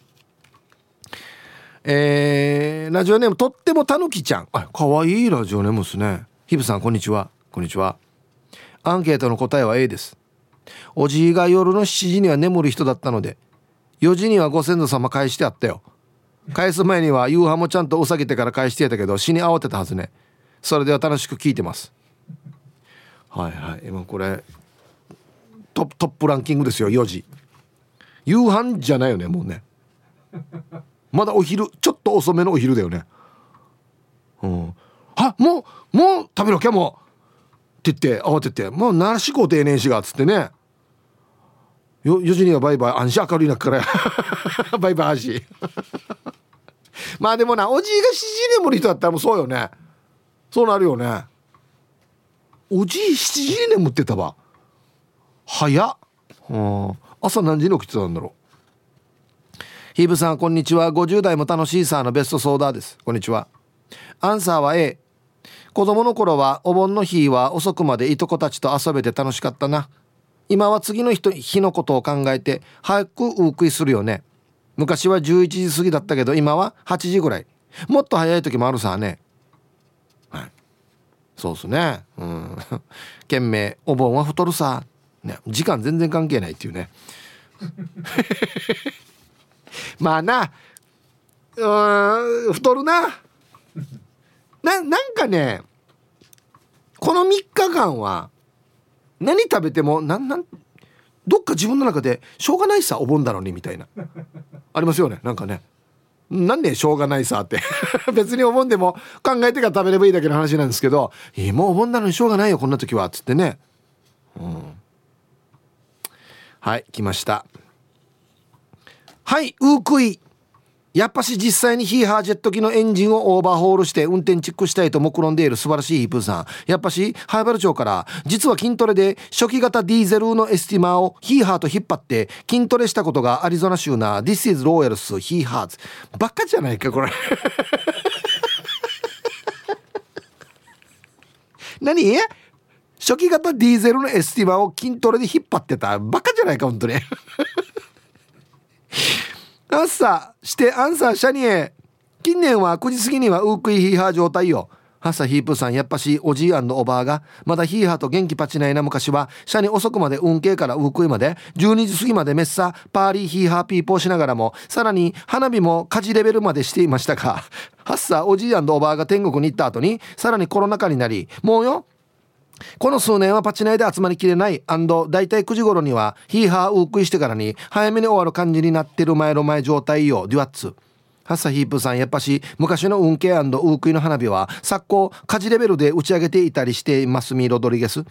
えー、ラジオネームとってもたぬきちゃん。あかわいいラジオネームですね。ヒブさんこんにちは。こんにちは。アンケートの答えは A です。おじいが夜の7時には眠る人だったので4時にはご先祖様返してあったよ。返す前には夕飯もちゃんとうさぎてから返してやったけど死に慌てたはずね。それでは楽しく聞いてます。はいはい。今これトトップランキングですよ4時。夕飯じゃないよねもうね。まだお昼ちょっと遅めのお昼だよね。うん。あもうもう食べろきゃも。うって言って慌ててもうなしこ定年しがっつってね。よ4時にはバイバイ安心明るい中から。バイバイしまあでもなおじいが7時眠る人だったらもうそうよね。そうなるよね。おじい7時に眠ってたわ。早っ、うん、朝何時に起きてたんだろう。ヒーブさんこんにちは。50代も楽しいさーのベストソーダです。こんにちは。アンサーは A 子供の頃はお盆の日は遅くまでいとこたちと遊べて楽しかったな。今は次の日のことを考えて早くウークイするよね。昔は11時過ぎだったけど今は8時ぐらい。もっと早い時もあるさね。はい。そうっすね。うん。懸命お盆は太るさ、ね、時間全然関係ないっていうね。まあな。うん太るな。ななんかねこの3日間は何食べてもなんなんどっか自分の中でしょうがないさお盆だのにみたいな。ありますよね。なんかね。なんでしょうがないさって。別にお盆でも考えてから食べればいいだけの話なんですけど「えー、もうお盆なのにしょうがないよこんな時は」っつってね。うん。はい来ました。はいウークイ。やっぱし実際にヒーハージェット機のエンジンをオーバーホールして運転チェックしたいと目論んでいる素晴らしいヒープーさん。やっぱし、ハイバル町から実は筋トレで初期型ディーゼルのエスティマーをヒーハーと引っ張って筋トレしたことがアリゾナ州な This is Royals ヒーハーズ。ばっかじゃないかこれ。何？初期型ディーゼルのエスティマーを筋トレで引っ張ってた。バカじゃないか本当に。アンサしてアンサーシャニエ。近年は9時過ぎにはウークイヒーハー状態よハッサヒープさんやっぱしおじいおばあがまだヒーハーと元気パチないな昔はシャニ遅くまで運慶からウークイまで。12時過ぎまでメッサパーリーヒーハーピーポーしながらもさらに花火も火事レベルまでしていましたが。ハッサおじいおばあが天国に行った後にさらにコロナ禍になりもうよこの数年はパチナイで集まりきれない。大体9時頃にはヒーハーウークイしてからに早めに終わる感じになってる前の前状態よ。デュアッツ。ハッサヒープさんやっぱし昔の運慶ウークイの花火は昨今火事レベルで打ち上げていたりしていますミロドリゲス。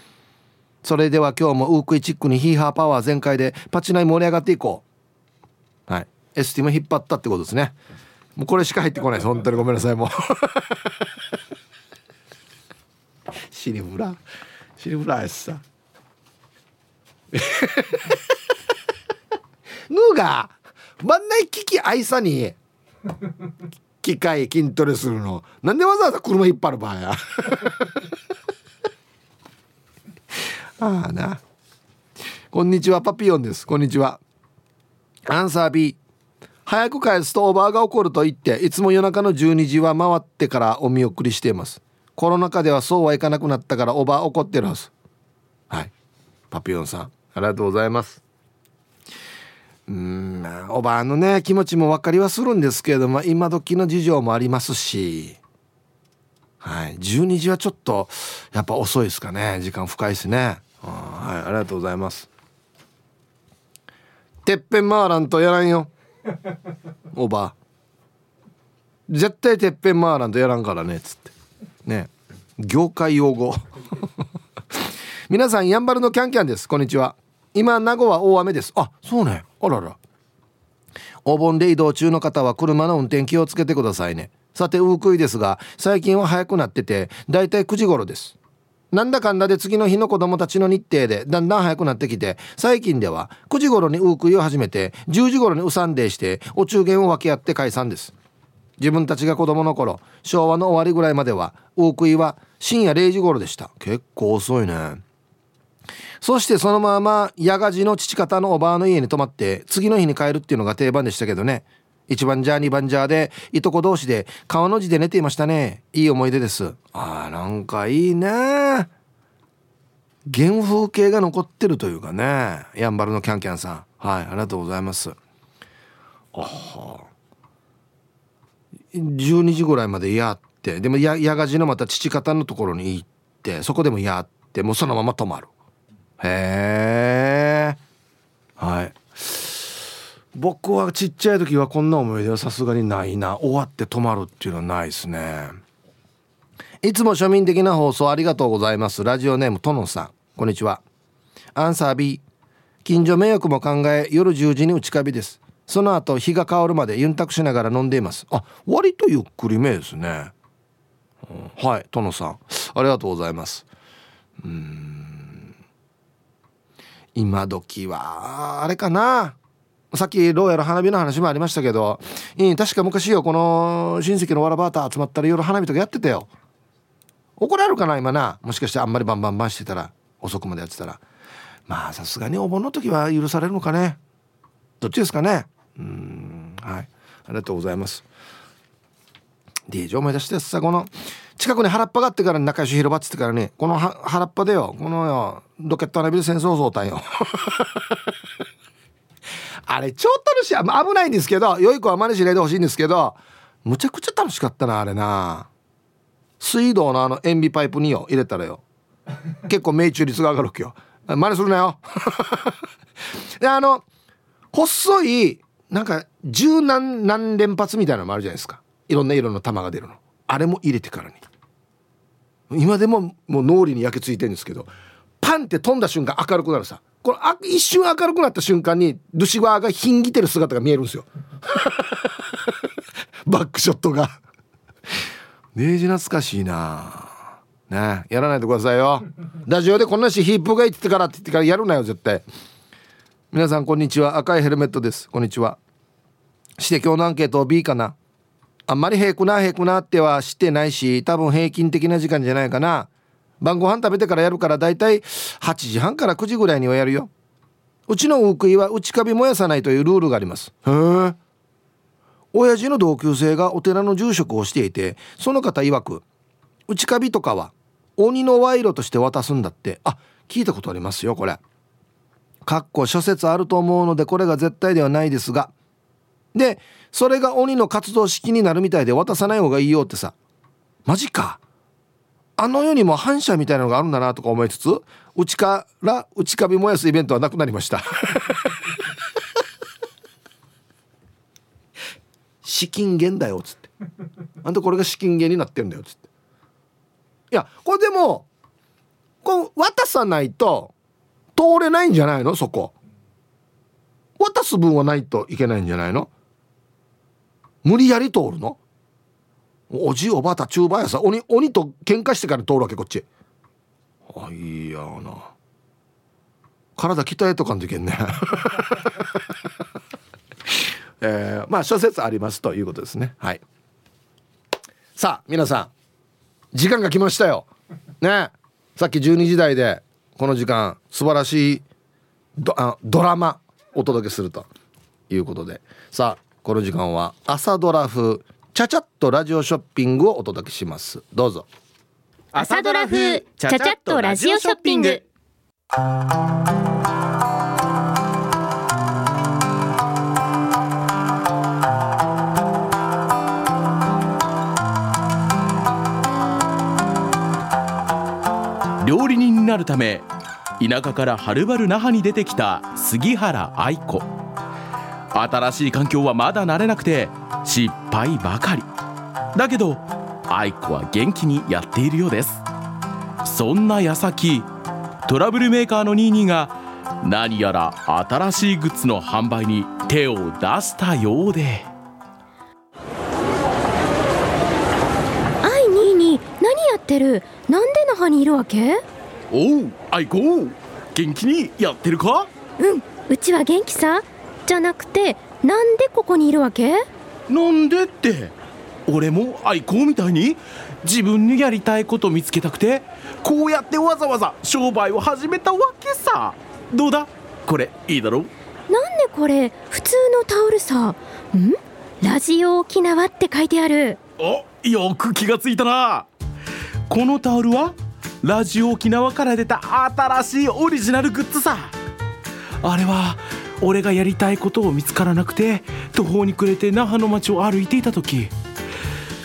それでは今日もウークイチックにヒーハーパワー全開でパチナイ盛り上がっていこう。はい。エスティも引っ張ったってことですね。もうこれしか入ってこないです。本当にごめんなさいもう。シリフラシリフラやしさぬが真ん内機器愛さに機械筋トレするのなんでわざわざ車引っ張る場合やああなこんにちはパピヨンですこんにちはアンサー B. 早く返すとオーバーが起こると言っていつも夜中の12時は回ってからお見送りしています。コロナ禍ではそうはいかなくなったからおば怒ってるはず。はい。パピヨンさんありがとうございます。うんおばあのね気持ちも分かりはするんですけれども今時の事情もありますし。はい。12時はちょっとやっぱ遅いですかね。時間深いですね。はい。ありがとうございます。てっぺん回らんとやらんよ。おば。絶対てっぺん回らんとやらんからねっつって。ね。業界用語。皆さんやんばるのキャンキャンです。こんにちは。今名護は大雨です。あそうね。あらら。お盆で移動中の方は車の運転気をつけてくださいね。さてウークイですが最近は早くなっててだいたい9時頃です。なんだかんだで次の日の子供たちの日程でだんだん早くなってきて最近では9時頃にウークイを始めて10時頃にウサンデーしてお中元を分け合って解散です。自分たちが子供の頃昭和の終わりぐらいまでは大食いは深夜0時頃でした。結構遅いね。そしてそのまま矢賀寺の父方のおばあの家に泊まって次の日に帰るっていうのが定番でしたけどね。1番ジャー2番ジャーでいとこ同士で川の字で寝ていましたね。いい思い出です。あーなんかいいね。原風景が残ってるというかね。やんばるのキャンキャンさん。はいありがとうございます。あは。12時ぐらいまでやってでもや矢賀寺のまた父方のところに行ってそこでもやってもうそのまま泊まる。へえ。はい。僕はちっちゃい時はこんな思い出はさすがにないな。終わって泊まるっていうのはないですね。いつも庶民的な放送ありがとうございます。ラジオネームトノさん。こんにちは。アンサー B 近所迷惑も考え夜10時に打ちカビです。その後日が変わるまでユンタクしながら飲んでいます。あ割とゆっくりめですね、うん、はい殿さん。ありがとうございます。うん。今時はあれかな。さっきどうやら花火の話もありましたけど、いい確か昔よこの親戚のわらばータ集まったら夜花火とかやってたよ。怒られるかな今な。もしかしてあんまりバンバンバンしてたら遅くまでやってたら。まあさすがにお盆の時は許されるのかね。どっちですかね？うんはい。ありがとうございます。DJ 思い出してさこの近くに原っぱがあってから仲良し広場っつってからねこの原っぱでよこのよロケット花火で戦争総隊よ。あれ超楽しい危ないんですけど良い子は真似しないでほしいんですけどむちゃくちゃ楽しかったなあれな。水道のあの塩ビパイプによ入れたらよ。結構命中率が上がるわけよ。真似するなよ。であの細いなんか十何何連発みたいなのもあるじゃないですか。いろんな色の玉が出るの。あれも入れてからに。今でももう脳裏に焼けついてるんですけどパンって飛んだ瞬間明るくなるさ。これあ一瞬明るくなった瞬間にルシファーがひんぎてる姿が見えるんですよ。バックショットが。デージ懐かしいな。ねやらないでくださいよ。ラジオでこんなしヒップが言ってからって言ってからやるなよ絶対。皆さんこんにちは。赤いヘルメットです。こんにちは。して今日のアンケート B かな？あんまり平くな平くなっては知ってないし多分平均的な時間じゃないかな。晩ご飯食べてからやるからだいたい8時半から9時ぐらいにはやるよ。うちのウークイは内カビ燃やさないというルールがあります。へえ。親父の同級生がお寺の住職をしていてその方曰く内カビとかは鬼の賄賂として渡すんだって。あ聞いたことありますよこれ。かっこ諸説あると思うのでこれが絶対ではないですが。でそれが鬼の活動式になるみたいで渡さない方がいいよってさ。マジか。あの世にも反射みたいなのがあるんだなとか思いつつうちから内カビ燃やすイベントはなくなりました。資金源だよっつって。あんたこれが資金源になってるんだよっつって。いやこれでもこう渡さないと通れないんじゃないの？そこ。渡す分はないといけないんじゃないの？無理やり通るの？おじいおばあたちゅうばやさ。鬼鬼と喧嘩してから通るわけこっち。あいいやな。体鍛えとかんといけんね。えー、まあ諸説ありますということですね。はい。さあ皆さん。時間が来ましたよ。ね。さっき12時台でこの時間素晴らしいドあドラマお届けするということで。さあこの時間は朝ドラ風ちゃちゃっとラジオショッピングをお届けします。どうぞ。朝ドラ風ちゃちゃっとラジオショッピング。料理人になるため田舎からはるばる那覇に出てきた杉原愛子。新しい環境はまだ慣れなくて失敗ばかり。だけど愛子は元気にやっているようです。そんな矢先トラブルメーカーのニーニーが何やら新しいグッズの販売に手を出したようで。あいにー何やってる？なんで那覇にいるわけ？おう愛子元気にやってるか？うんうちは元気さ。じゃなくてなんでここにいるわけ？なんでって。俺も愛好みたいに自分にやりたいこと見つけたくてこうやってわざわざ商売を始めたわけさ。どうだ？これいいだろ？なんでこれ？普通のタオルさ。ん？ラジオ沖縄って書いてある。およく気がついたな。このタオルはラジオ沖縄から出た新しいオリジナルグッズさ。あれは俺がやりたいことを見つからなくて途方に暮れて那覇の街を歩いていた時。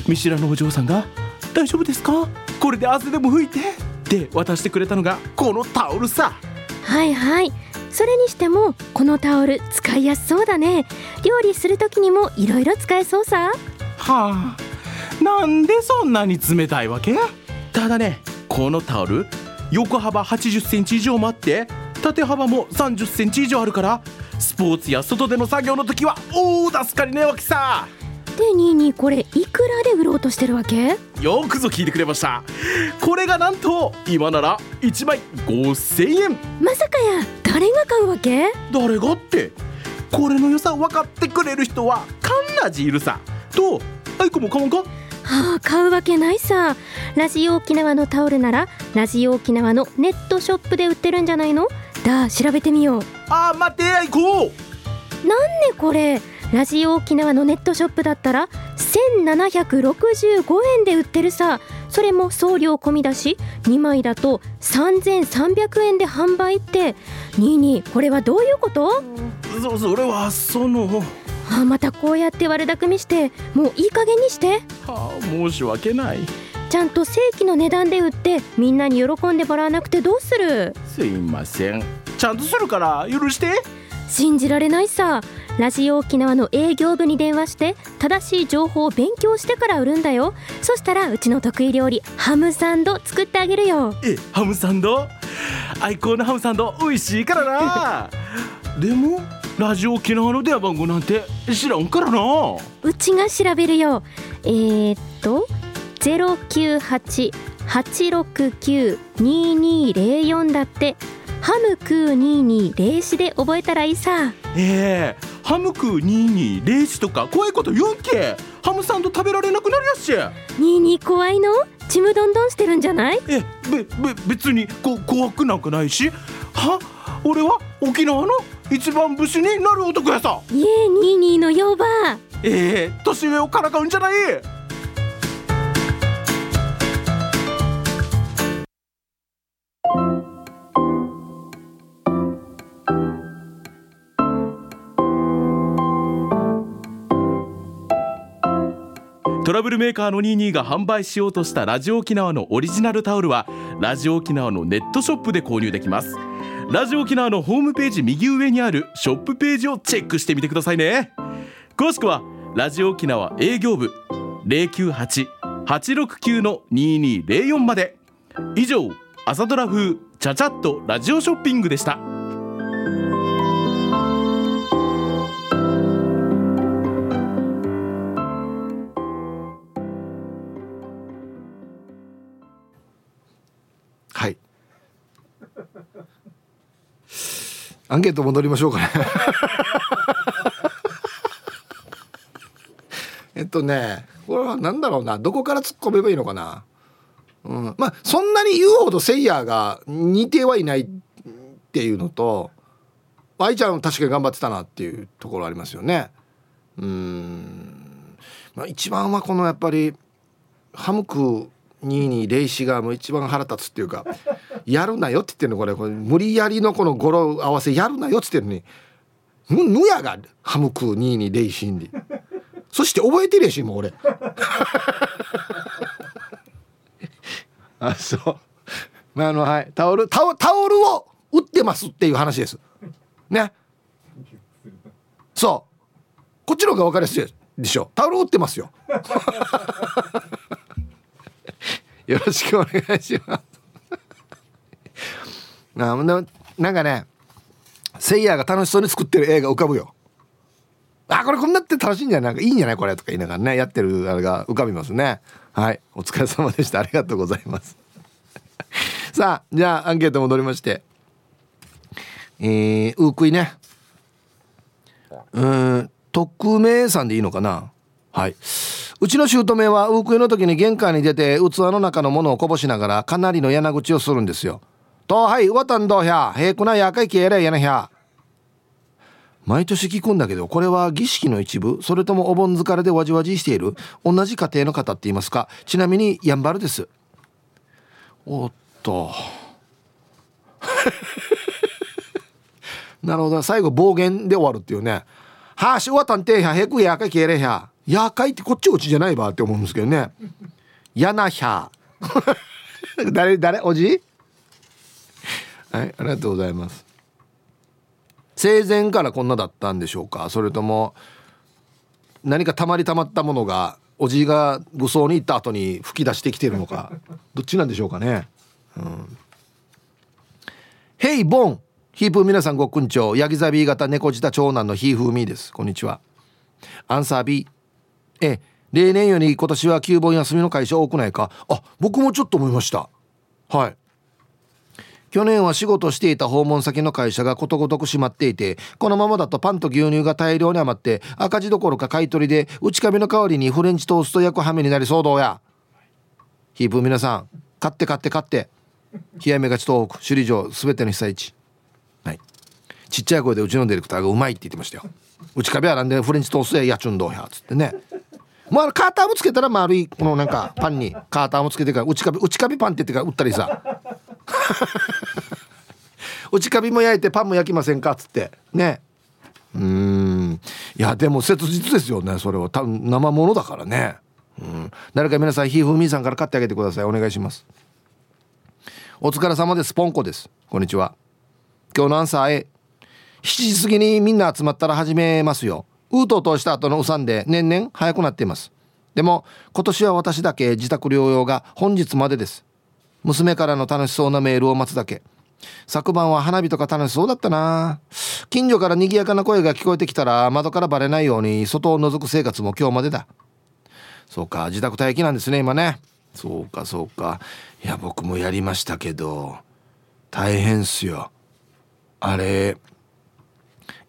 見知らぬお嬢さんが「大丈夫ですか？これで汗でも拭いて」って渡してくれたのがこのタオルさ。はいはい。それにしてもこのタオル使いやすそうだね。料理する時にもいろいろ使えそうさ。はあ。なんでそんなに冷たいわけ？ただねこのタオル横幅80センチ以上もあって縦幅も30センチ以上あるからスポーツや外での作業の時は大助かりねわけさでニーニーこれいくらで売ろうとしてるわけ？よくぞ聞いてくれました。これがなんと今なら1枚5000円。まさかや誰が買うわけ？誰がってこれの良さ分かってくれる人はカンナジいるさ。とアイコも買わんか？はあ買うわけないさ。ラジオ沖縄のタオルならラジオ沖縄のネットショップで売ってるんじゃないの？だあ調べてみよう。あー待ってアイコなんねこれ？ラジオ沖縄のネットショップだったら1765円で売ってるさ。それも送料込みだし2枚だと3300円で販売って。ニーニーこれはどういうこと？そそれはそのあまたこうやって悪巧みしてもういい加減にして。はあ申し訳ない。ちゃんと正規の値段で売ってみんなに喜んでもらわなくてどうする？すいません。ちゃんとするから許して。信じられないさ。ラジオ沖縄の営業部に電話して正しい情報を勉強してから売るんだよ。そしたらうちの得意料理ハムサンド作ってあげるよ。えハムサンド？愛好のハムサンド美味しいからな。でもラジオ沖縄の電話番号なんて知らんからな。うちが調べるよ。えー、っと098-869-2204だって。ハムクー2204で覚えたらいいさ。ええハムクー2204とか怖いこと言うんけ。ハムサンド食べられなくなるやっし22怖いの？ちむどんどんしてるんじゃない？えべべ別にこ怖くなんかないし？は？俺は沖縄の一番武士になる男やさ。イエー22のよばええ年上をからかうんじゃない。トラブルメーカーの22が販売しようとしたラジオ沖縄のオリジナルタオルはラジオ沖縄のネットショップで購入できますラジオ沖縄のホームページ右上にあるショップページをチェックしてみてくださいね。詳しくはラジオ沖縄営業部098-869-2204まで。以上朝ドラ風チャチャッとラジオショッピングでした。アンケート戻りましょうかね。えっとねこれは何だろうな。どこから突っ込めばいいのかな。うん、まあそんなに言うほどセイヤーが似てはいないっていうのと愛ちゃんは確かに頑張ってたなっていうところありますよね。うん、まあ、一番はこのやっぱりハムク2にレイシがもう一番腹立つっていうかやるなよって言ってるのこれ。これ無理やりのこの語呂合わせやるなよって言ってるのにぬやがハムク2にレイシンで。そして覚えてるやしもう俺。あそう。まああのはい。タオルタオタオルを売ってますっていう話です。ね。そう。こっちの方が分かりやすいでしょ。タオル売ってますよ。よろしくお願いします。なななんかねせいやが楽しそうに作ってる映画浮かぶよ。あこれこんなって楽しいんじゃない？なんかいいんじゃない？これとか言いながらねやってるあれが浮かびますね。はい。お疲れ様でした。ありがとうございます。さあじゃあアンケート戻りまして。えー、うーくいね。うーん匿名さんでいいのかな？はいうちの姑はウークイの時に玄関に出て器の中のものをこぼしながらかなりの柳口をするんですよ。とはいわたんどうひゃへくなやかいきえれやなひゃ毎年聞くんだけどこれは儀式の一部？それともお盆疲れでわじわじしている？同じ家庭の方って言いますか？ちなみにやんばるです。おっと。なるほど。最後暴言で終わるっていうね「はあしわたんてやへくやかいきえれひゃ」「やかいってこっちおちじゃないば」って思うんですけどね「やなひゃ 」誰誰おじ？はいありがとうございます。生前からこんなだったんでしょうか？それとも何かたまりたまったものがおじいが武装に行った後に吹き出してきてるのか。どっちなんでしょうかね？うん。ヘイボンヒープー皆さんごっくんちょう。ヤギザビー型猫舌長男のヒーフーミーです。こんにちは。アンサー B え例年より今年は9本休みの会社多くないか。あ僕もちょっと思いました。はい。去年は仕事していた訪問先の会社がことごとく閉まっていてこのままだとパンと牛乳が大量に余って赤字どころか買い取りで内壁の代わりにフレンチトースト焼くはめになり騒動や。ヒープ皆さん買って買って買って。冷や目がち東北首里城すべての被災地。はい。ちっちゃい声でうちのディレクターがうまいって言ってましたよ。内壁はなんでフレンチトーストややちゅんどうやっつってね。まあカーターもつけたら丸いこのなんかパンに。カーターもつけてから内壁内壁パンって言ってから売ったりさ。内カビも焼いてパンも焼きませんか？っつって。ね。うん。いやでも切実ですよねそれは。多分生ものだからね。うん。誰か皆さんひふみさんから買ってあげてください。お願いします。お疲れ様です。ポンコです。こんにちは。今日のアンサー A 7時過ぎにみんな集まったら始めますよ。ウートを通した後のウサンで年々早くなっています。でも今年は私だけ自宅療養が本日までです。娘からの楽しそうなメールを待つだけ。昨晩は花火とか楽しそうだったな。近所から賑やかな声が聞こえてきたら窓からバレないように外を覗く生活も今日までだ。そうか自宅待機なんですね今ね。そうかそうか。いや僕もやりましたけど大変っすよ。あれ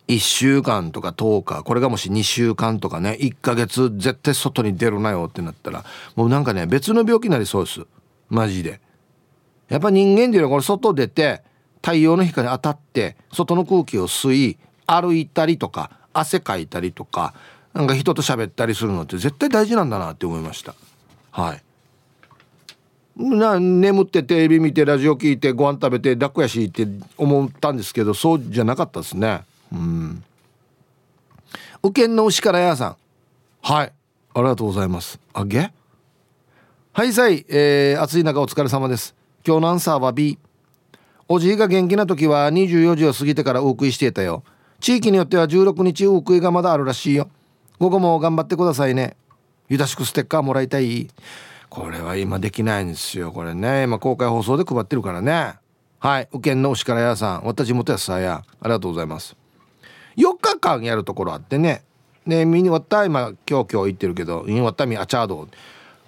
1週間とか10日これがもし2週間とかね1ヶ月絶対外に出るなよってなったらもうなんかね別の病気になりそうです。マジで。やっぱ人間っていうのはこれ外出て太陽の光に当たって外の空気を吸い歩いたりとか汗かいたりとかなんか人と喋ったりするのって絶対大事なんだなって思いました。はい。な眠ってテレビ見てラジオ聞いてご飯食べて楽やしって思ったんですけどそうじゃなかったですね。うん。右県の牛から屋さん。はい。ありがとうございます。あげ？はいさい、えー、暑い中お疲れ様です。今日のアンサーは B おじいが元気な時は24時を過ぎてからお食いしていたよ。地域によっては16日お食いがまだあるらしいよ。午後も頑張ってくださいね。ゆだしくステッカーもらいたい。これは今できないんですよ。これね。今公開放送で配ってるからね。はい。右県の牛から屋さん。私元安さや。ありがとうございます4日間やるところあってね。ね見にわった今今日今日行ってるけどインワッタミアチャード。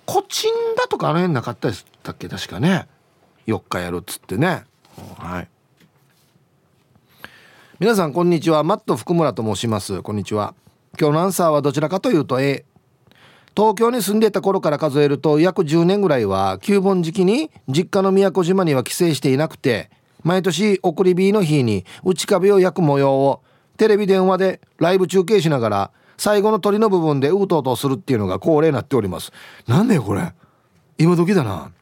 コチンだとかあの辺なかったでしたっけ確かね。4日やるっつってね。はい。皆さんこんにちは。マット福村と申します。こんにちは。今日のアンサーはどちらかというと A 東京に住んでいた頃から数えると約10年ぐらいは旧盆時期に実家の宮古島には帰省していなくて毎年送り火の日に内壁を焼く模様をテレビ電話でライブ中継しながら最後の鳥の部分でうとうとするっていうのが恒例になっております。なんだよこれ。今時だな。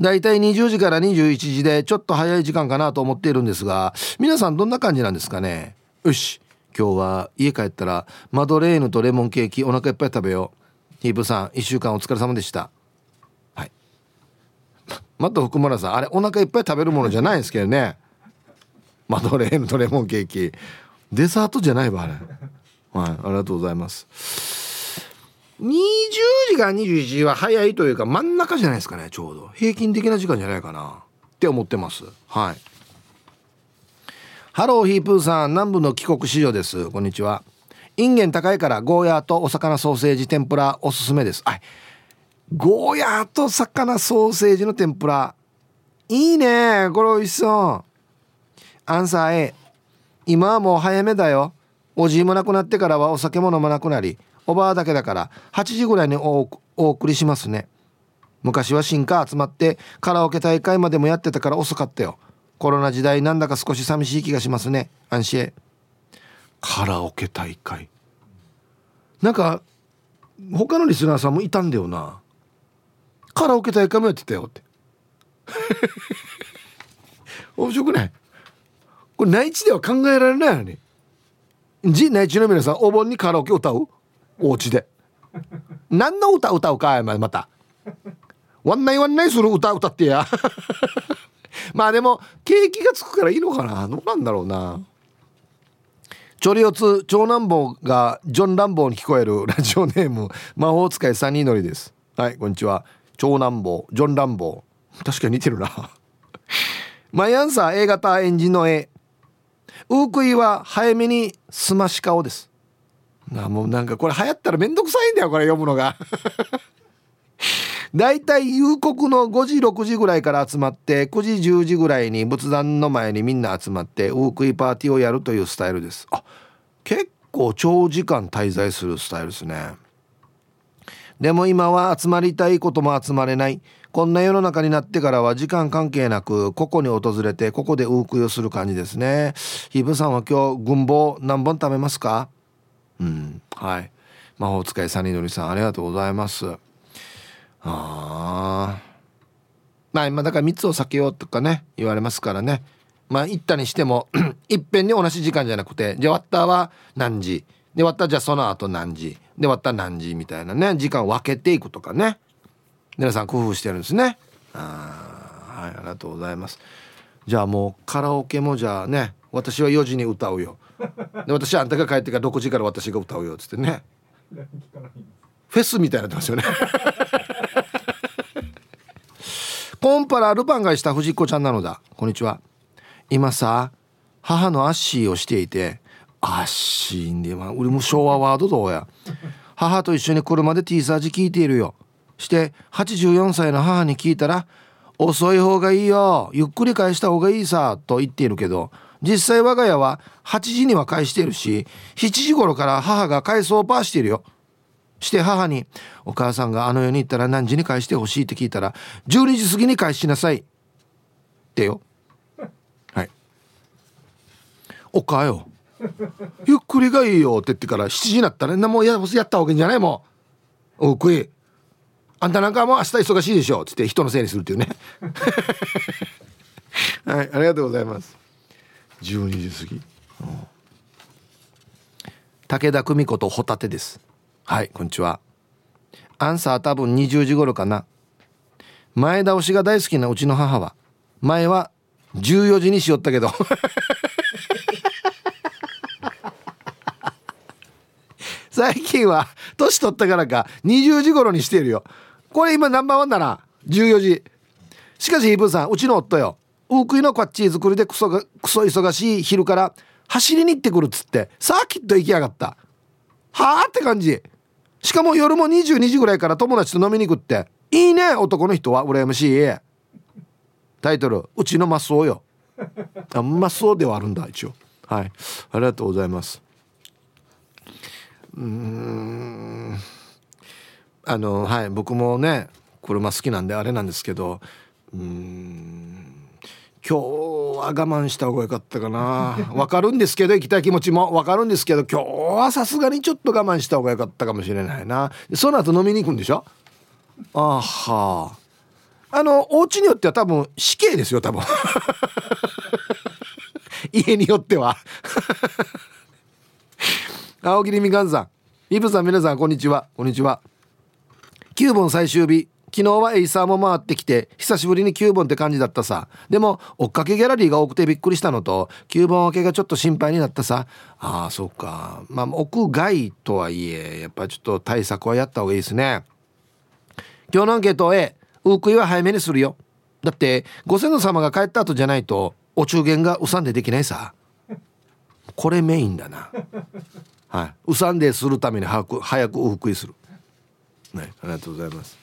だいたい20時から21時でちょっと早い時間かなと思っているんですが皆さんどんな感じなんですかね。よし今日は家帰ったらマドレーヌとレモンケーキお腹いっぱい食べよう。ヒープさん1週間お疲れ様でした。はい。マット福村さん。あれお腹いっぱい食べるものじゃないんですけどね。マドレーヌとレモンケーキ。デザートじゃないわあれ。はいありがとうございます。20時から21時は早いというか真ん中じゃないですかねちょうど。平均的な時間じゃないかな。って思ってます。はい。ハローヒープーさん南部の帰国子女です。こんにちは。インゲン高いからゴーヤーとお魚ソーセージ天ぷらおすすめです。はいゴーヤーと魚ソーセージの天ぷら。いいねこれ美味しそうアンサー A 今はもう早めだよ。おじいもなくなってからはお酒も飲まなくなりおばあだけだから8時ぐらいにお送りしますね。昔は新歌集まってカラオケ大会までもやってたから遅かったよ。コロナ時代なんだか少し寂しい気がしますね。安心。カラオケ大会。なんか他のリスナーさんもいたんだよな。カラオケ大会もやってたよって。面白くない？これ内地では考えられないよね。じ内地の皆さんお盆にカラオケ歌う？お家で。何の歌歌うかまた。ワンナイワンナイする歌歌ってや。まあでも景気がつくからいいのかな？どうなんだろうな。チョリオツ長男坊がジョン・ランボーに聞こえる ラジオネーム魔法使いサニーノリです。はいこんにちは。長男坊ジョン・ランボー。確かに似てるな。毎朝 A 型エンジンの A ウークイは早めにすまし顔です。なもうなんかこれ流行ったらめんどくさいんだよこれ読むのが。だいたい夕刻の5時6時ぐらいから集まって9時10時ぐらいに仏壇の前にみんな集まってウークイパーティーをやるというスタイルです。あ結構長時間滞在するスタイルですね。でも今は集まりたいことも集まれない。こんな世の中になってからは時間関係なくここに訪れてここでウークイをする感じですね。ひぶさんは今日軍棒何本食べますか？うんはい。魔法使いサニーのりさんありがとうございます。あまあ今だから3つを避けようとかね言われますからね。まあ行ったにしても いっぺんに同じ時間じゃなくてじゃあワッターは何時？でワッターじゃあその後何時？でワッター何時？みたいなね時間を分けていくとかね。皆さん工夫してるんですね。あはいありがとうございます。じゃあもうカラオケもじゃあね私は4時に歌うよ。で私はあんたが帰ってから6時から私が歌うよっつってね。フェスみたいになってますよね。コンパラルパンがした藤子ちゃんなのだ。こんにちは。今さ母のアッシーをしていてアッシーんでま俺も昭和ワードどうや。母と一緒に車で T サージ聞いているよ。して84歳の母に聞いたら遅い方がいいよゆっくり返した方がいいさと言っているけど実際我が家は8時には返しているし7時頃から母が返そうパーしているよ。して母に「お母さんがあの世に行ったら何時に返してほしい?」って聞いたら「12時過ぎに返しなさい」ってよ。はい。おかよゆっくりがいいよって言ってから7時になったらもうややったわけじゃないもん。おくいあんたなんかもう明日忙しいでしょっつって人のせいにするっていうね。はいありがとうございます。12時過ぎ、うん、武田久美子とホタテです。はいこんにちは。アンサー多分20時頃かな。前倒しが大好きなうちの母は前は14時にしよったけど。最近は年取ったからか20時頃にしているよこれ今ナンバーワンだな。14時。しかしイブさんうちの夫よ。ウークイのこっち作りでクソがクソ忙しい昼から走りに行ってくるっつってサーキット行きやがった。はあって感じ。しかも夜も22時ぐらいから友達と飲みに行くって。いいね男の人は。羨ましい。タイトル「うちのマスオよ」あマスオではあるんだ一応。はい。ありがとうございます。うん。あのはい僕もね車好きなんであれなんですけどうん今日は我慢した方が良かったかな。わかるんですけど行きたい気持ちも。わかるんですけど今日はさすがにちょっと我慢した方が良かったかもしれないな。その後飲みに行くんでしょ？あは。あのお家によっては多分死刑ですよ多分。家によっては。青桐みかんさん。イブさん皆さんこんにちは。こんにちは。9本最終日。昨日はエイサーも回ってきて久しぶりに9本って感じだったさ。でも追っかけギャラリーが多くてびっくりしたのと9本分けがちょっと心配になったさ。ああそうか。まあ屋外とはいえやっぱちょっと対策はやった方がいいですね。今日のアンケート A ウークイは早めにするよ。だってご先祖様が帰った後じゃないとお中元がうさんでできないさ。これメインだな。はい。うさんでするために早く早くウークイする。ねありがとうございます。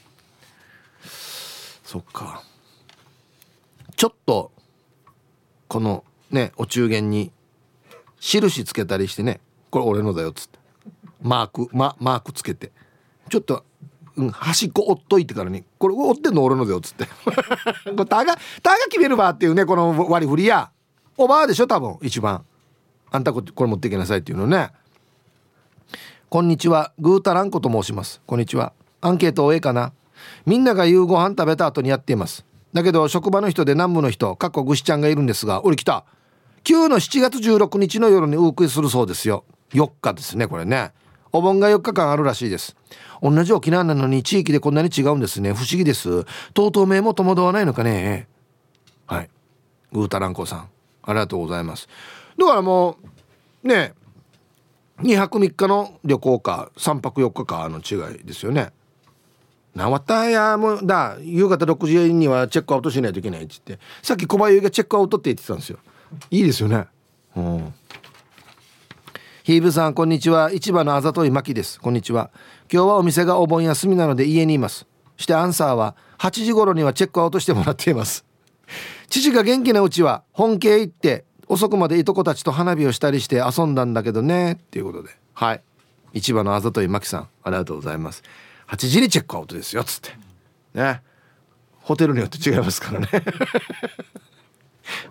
そっか。ちょっとこのねお中元に印つけたりしてねこれ俺のだよっつって。マーク、ま、マークつけて。ちょっと、うん、端っこ折っといてからにこれ折ってんの俺のだよっつって。これたがたが決めるばっていうねこの割り振りや。おばあでしょ多分一番。あんたこれ持っていきなさいっていうのね。こんにちはグータランコと申します。こんにちは。アンケートええかな。みんなが夕ご飯食べた後にやっています。だけど職場の人で南部の人かっこぐしちゃんがいるんですが俺来た。9の7月16日の夜にウークイするそうですよ。4日ですねこれね。お盆が4日間あるらしいです。同じ沖縄なのに地域でこんなに違うんですね。不思議です。とうとう名も戸惑わないのかね。はい。グータランコさん。ありがとうございます。だからもうね2泊3日の旅行か3泊4日かの違いですよね。なわたやもだ夕方6時にはチェックアウトしないといけないっつってさっき小林がチェックアウトって言ってたんですよ。いいですよね。うん。ヒーブさんこんにちは。市場のあざといまきです。こんにちは。今日はお店がお盆休みなので家にいます。してアンサーは8時頃にはチェックアウトしてもらっています。父が元気なうちは本家行って遅くまでいとこたちと花火をしたりして遊んだんだけどね。っていうことで。はい。市場のあざといまきさんありがとうございます。8時にチェックアウトですよっつって。ね。ホテルによって違いますからね。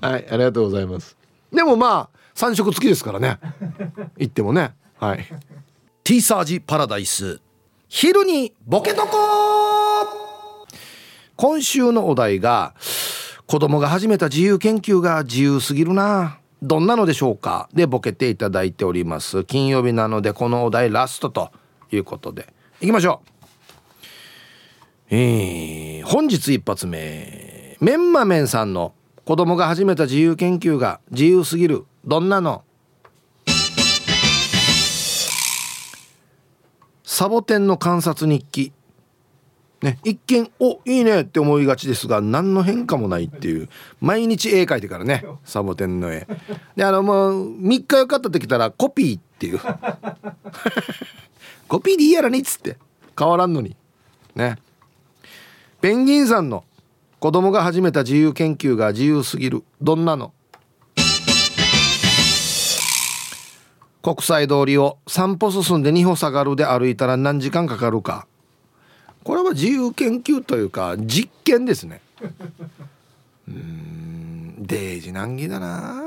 はいありがとうございます。でもまあ3食付きですからね。行ってもね。はい。ティーサージパラダイス。昼にボケとこ今週のお題が子供が始めた自由研究が自由すぎるな。どんなのでしょうか？でボケていただいております。金曜日なのでこのお題ラストということで。いきましょう。えー、本日一発目。メンマメンさんの子供が始めた自由研究が自由すぎる。どんなの？サボテンの観察日記。ね、一見おいいねって思いがちですが何の変化もないっていう。毎日絵描いてからねサボテンの絵。であのもう3日4日ってきたらコピーっていう。コピーでいいやらにっつって。変わらんのに。ね。ペンギンさんの子供が始めた自由研究が自由すぎる。どんなの国際通りを散歩進んで2歩下がるで歩いたら何時間かかるか。これは自由研究というか実験ですね。うんデージ難儀だな。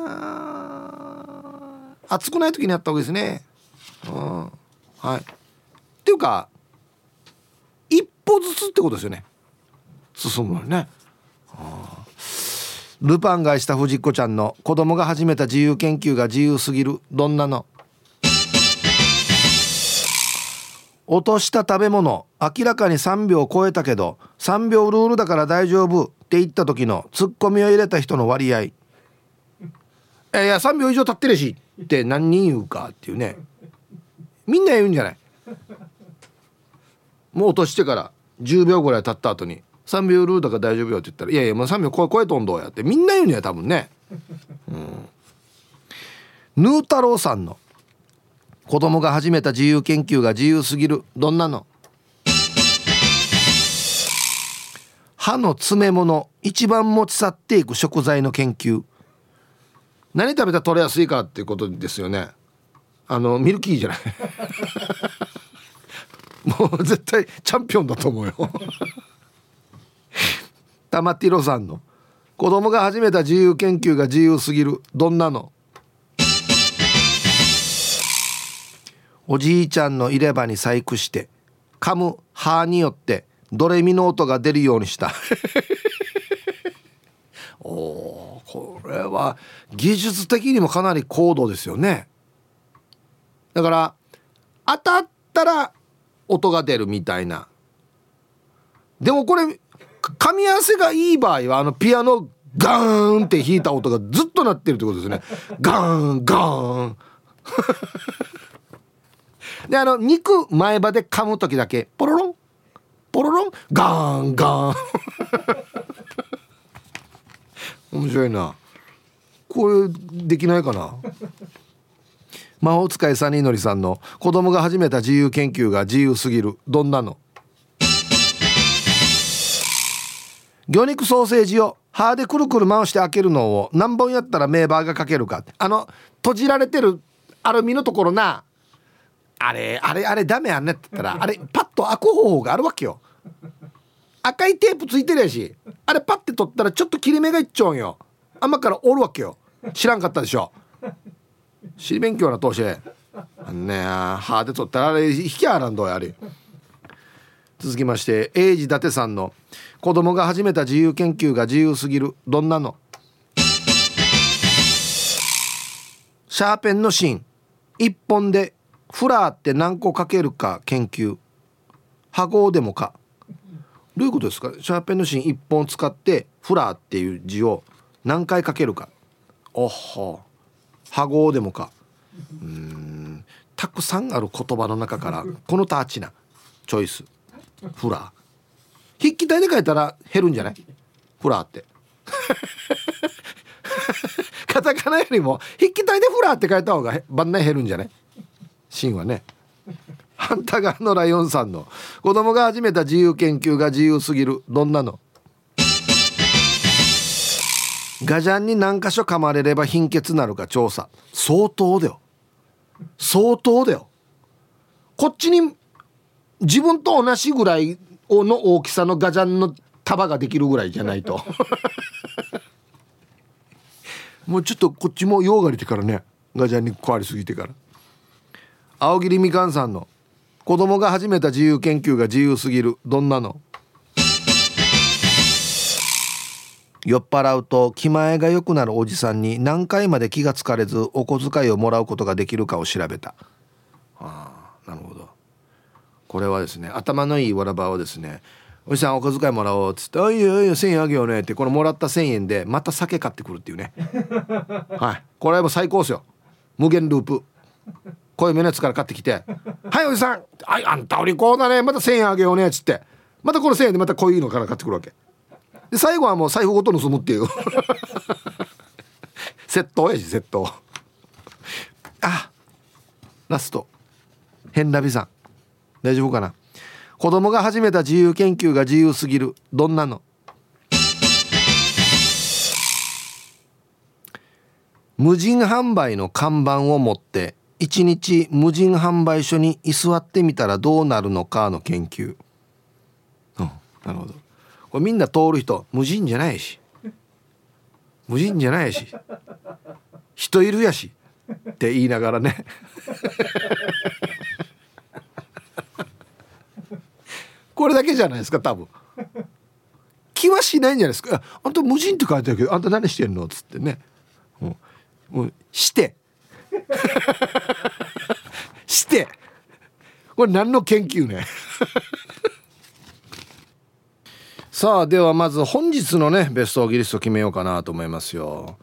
暑くない時にやった方がいいですね。うんはい。っていうか一歩ずつってことですよね。進むのね。ルパンがした藤子ちゃんの子供が始めた自由研究が自由すぎる。どんなの？落とした食べ物。明らかに3秒超えたけど3秒ルールだから大丈夫って言った時のツッコミを入れた人の割合。いやいや3秒以上経ってるしって何人言うかっていうね。みんな言うんじゃない。もう落としてから10秒ぐらい経った後に3秒ルールだから大丈夫よって言ったら「いやいやもう3秒超え超えとんどうや」ってみんな言うんや多分ね。うん、ヌー太郎さんの「子供が始めた自由研究が自由すぎる。どんなの？歯の詰め物一番持ち去っていく食材の研究。何食べたら取れやすいかっていうことですよね。あのミルキーじゃない。もう絶対チャンピオンだと思うよ。玉ティロさんの子供が始めた自由研究が自由すぎる。どんなの？おじいちゃんの入れ歯に細工して噛む歯によってドレミの音が出るようにした。おこれは技術的にもかなり高度ですよね。だから当たったら音が出るみたいな。でもこれ噛み合わせがいい場合はあのピアノガーンって弾いた音がずっと鳴ってるってことですね。ガーンガーン。であの肉前歯で噛む時だけポロロン。ポロロン。ガンガン。面白いな。これできないかな。魔法使いサニーのりさんの子供が始めた自由研究が自由すぎる。どんなの？魚肉ソーセージを歯でくるくる回して開けるのを何本やったらメーバーがかけるか。あの閉じられてるアルミのところな。あれあれあれダメやんねって言ったらあれパッと開く方法があるわけよ。赤いテープついてるやしあれパッて取ったらちょっと切れ目がいっちゃうんよ。甘からおるわけよ。知らんかったでしょ。知り勉強な投資あんねえ歯で取ったらあれ引きあらんどうやあれ。続きまして英治伊達さんの「子供が始めた自由研究が自由すぎるどんなの?」シャーペンの芯。一本でフラーって何個かけるか研究。羽号でもか。どういうことですか？シャーペンの芯1本使ってフラーっていう字を何回かけるか。おっほ。羽号でもか。うん。たくさんある言葉の中からこのタッチな。チョイス。フラー。筆記体で書いたら減るんじゃない？フラーって。カタカナよりも筆記体でフラーって書いた方が番内減るんじゃない？シーンはね反対側のライオンさんの子供が始めた自由研究が自由すぎる。どんなの？ガジャンに何箇所噛まれれば貧血なるか調査。相当だよ。相当だよ。こっちに自分と同じぐらいの大きさのガジャンの束ができるぐらいじゃないと。もうちょっとこっちも用が出てからねガジャンに壊りすぎてから。青桐みかんさんの子供が始めた自由研究が自由すぎる。どんなの？酔っ払うと気前が良くなるおじさんに何回まで気がつかれずお小遣いをもらうことができるかを調べた。ああなるほど。これはですね頭のいいわらばをですねおじさんお小遣いもらおうっつって「おいよいよ1,000円あげようね」ってこのもらった1,000円でまた酒買ってくるっていうね。はい。これはもう最高ですよ。無限ループ濃いめのやつから買ってきて「はいおじさんああんたお利口だねまた1,000円あげようね」っつって。またこの1000円でまたこういうのから買ってくるわけ。で最後はもう財布ごと盗むっていう。窃盗やし窃盗。あラスト。変ラビさん大丈夫かな。子供が始めた自由研究が自由すぎる。どんなの？無人販売の看板を持って一日無人販売所に居座ってみたらどうなるのかの研究、うん、なるほど。これみんな通る人無人じゃないし。無人じゃないし。人いるやし。って言いながらね。これだけじゃないですか多分。気はしないんじゃないですか「あんた無人って書いてあるけどあんた何してんの?」っつってね、うん、もうして。して。これ何の研究ね。さあではまず本日のねベストギリスト決めようかなと思いますよ。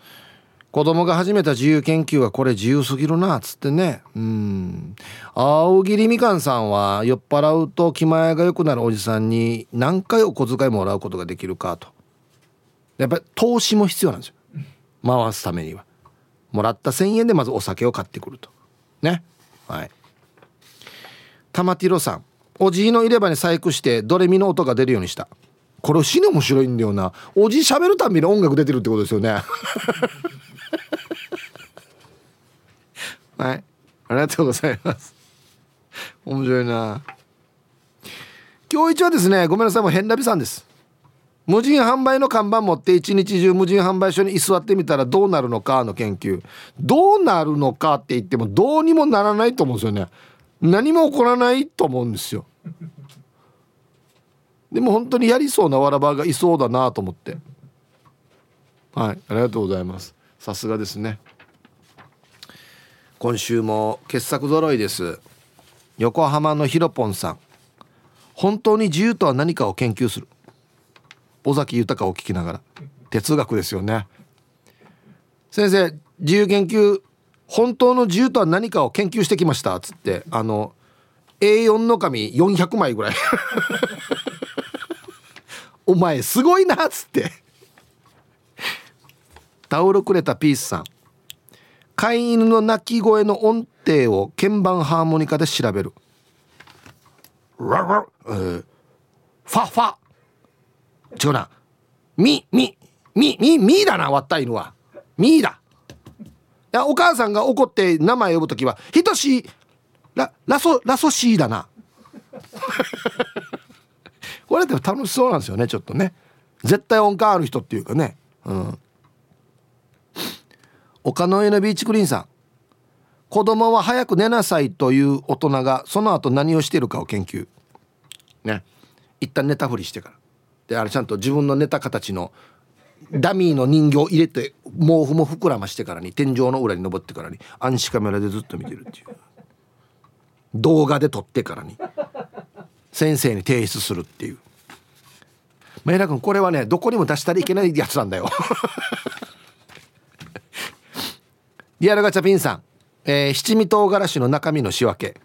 子供が始めた自由研究はこれ自由すぎるなっつってね。うん。青桐みかんさんは酔っ払うと気前が良くなるおじさんに何回お小遣いもらうことができるかと。やっぱり投資も必要なんですよ。回すためには。もらった1,000円でまずお酒を買ってくると。ね。はい。玉ティロさん。おじいの入れ歯に細工してドレミの音が出るようにした。これ死に面白いんだよな。おじい喋るたびに音楽出てるってことですよね。はい。ありがとうございます。面白いな。今日一はですねごめんなさいもう変なびさんです。無人販売の看板持って一日中無人販売所に居座ってみたらどうなるのかの研究。どうなるのかって言ってもどうにもならないと思うんですよね。何も起こらないと思うんですよ。でも本当にやりそうなわらばがいそうだなと思って。はいありがとうございます。さすがですね。今週も傑作揃いです。横浜のひろぽんさん。本当に自由とは何かを研究する。尾崎豊を聞きながら。哲学ですよね。先生自由研究本当の自由とは何かを研究してきました？っつってあの A4 の紙400枚ぐらい。お前すごいな！っつって。タオルくれたピースさん。飼い犬の鳴き声の音程を鍵盤ハーモニカで調べる。ララ、えー、ファファ。違うな。み、み、み、み、みだな、割った犬は。みだ。いや、お母さんが怒って名前呼ぶときは、ひとし、ラ、ラソ、ラソシーだな。これでも楽しそうなんですよね、ちょっとね。絶対音感ある人っていうかね。うん。岡の上のビーチクリーンさん。子供は早く寝なさいという大人がその後何をしているかを研究。ね。一旦寝たふりしてから。であれちゃんと自分の寝た形のダミーの人形入れて毛布も膨らましてからに天井の裏に登ってからに暗視カメラでずっと見てるっていう。動画で撮ってからに先生に提出するっていう。メイラ君これはねどこにも出したらいけないやつなんだよ。リアルガチャピンさん、えー、七味唐辛子の中身の仕分け。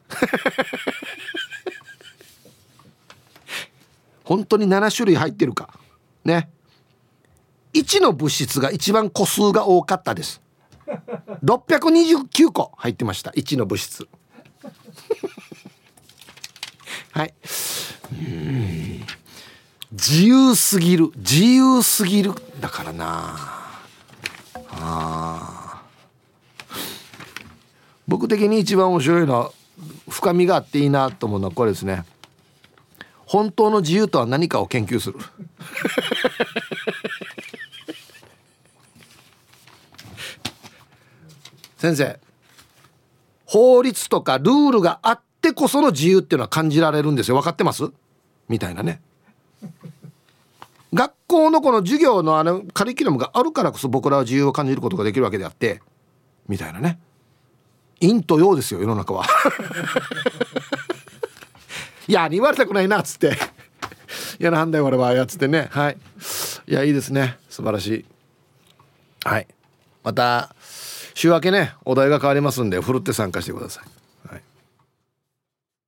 本当に7種類入ってるか。ね。1の物質が一番個数が多かったです。629個入ってました。1の物質。はい。自由すぎる。自由すぎる。だからな。あ僕的に一番面白いのは深みがあっていいなと思うのはこれですね。本当の自由とは何かを研究する。先生法律とかルールがあってこその自由っていうのは感じられるんですよ。分かってます？みたいなね。学校のこの授業のあのカリキュラムがあるからこそ僕らは自由を感じることができるわけであって。みたいなね。陰と陽ですよ世の中は いや言われたくないなっつって。いやなんだよ俺はやつってね。はい。いやいいですね。素晴らしい。はい。また週明けねお題が変わりますんでふるって参加してください。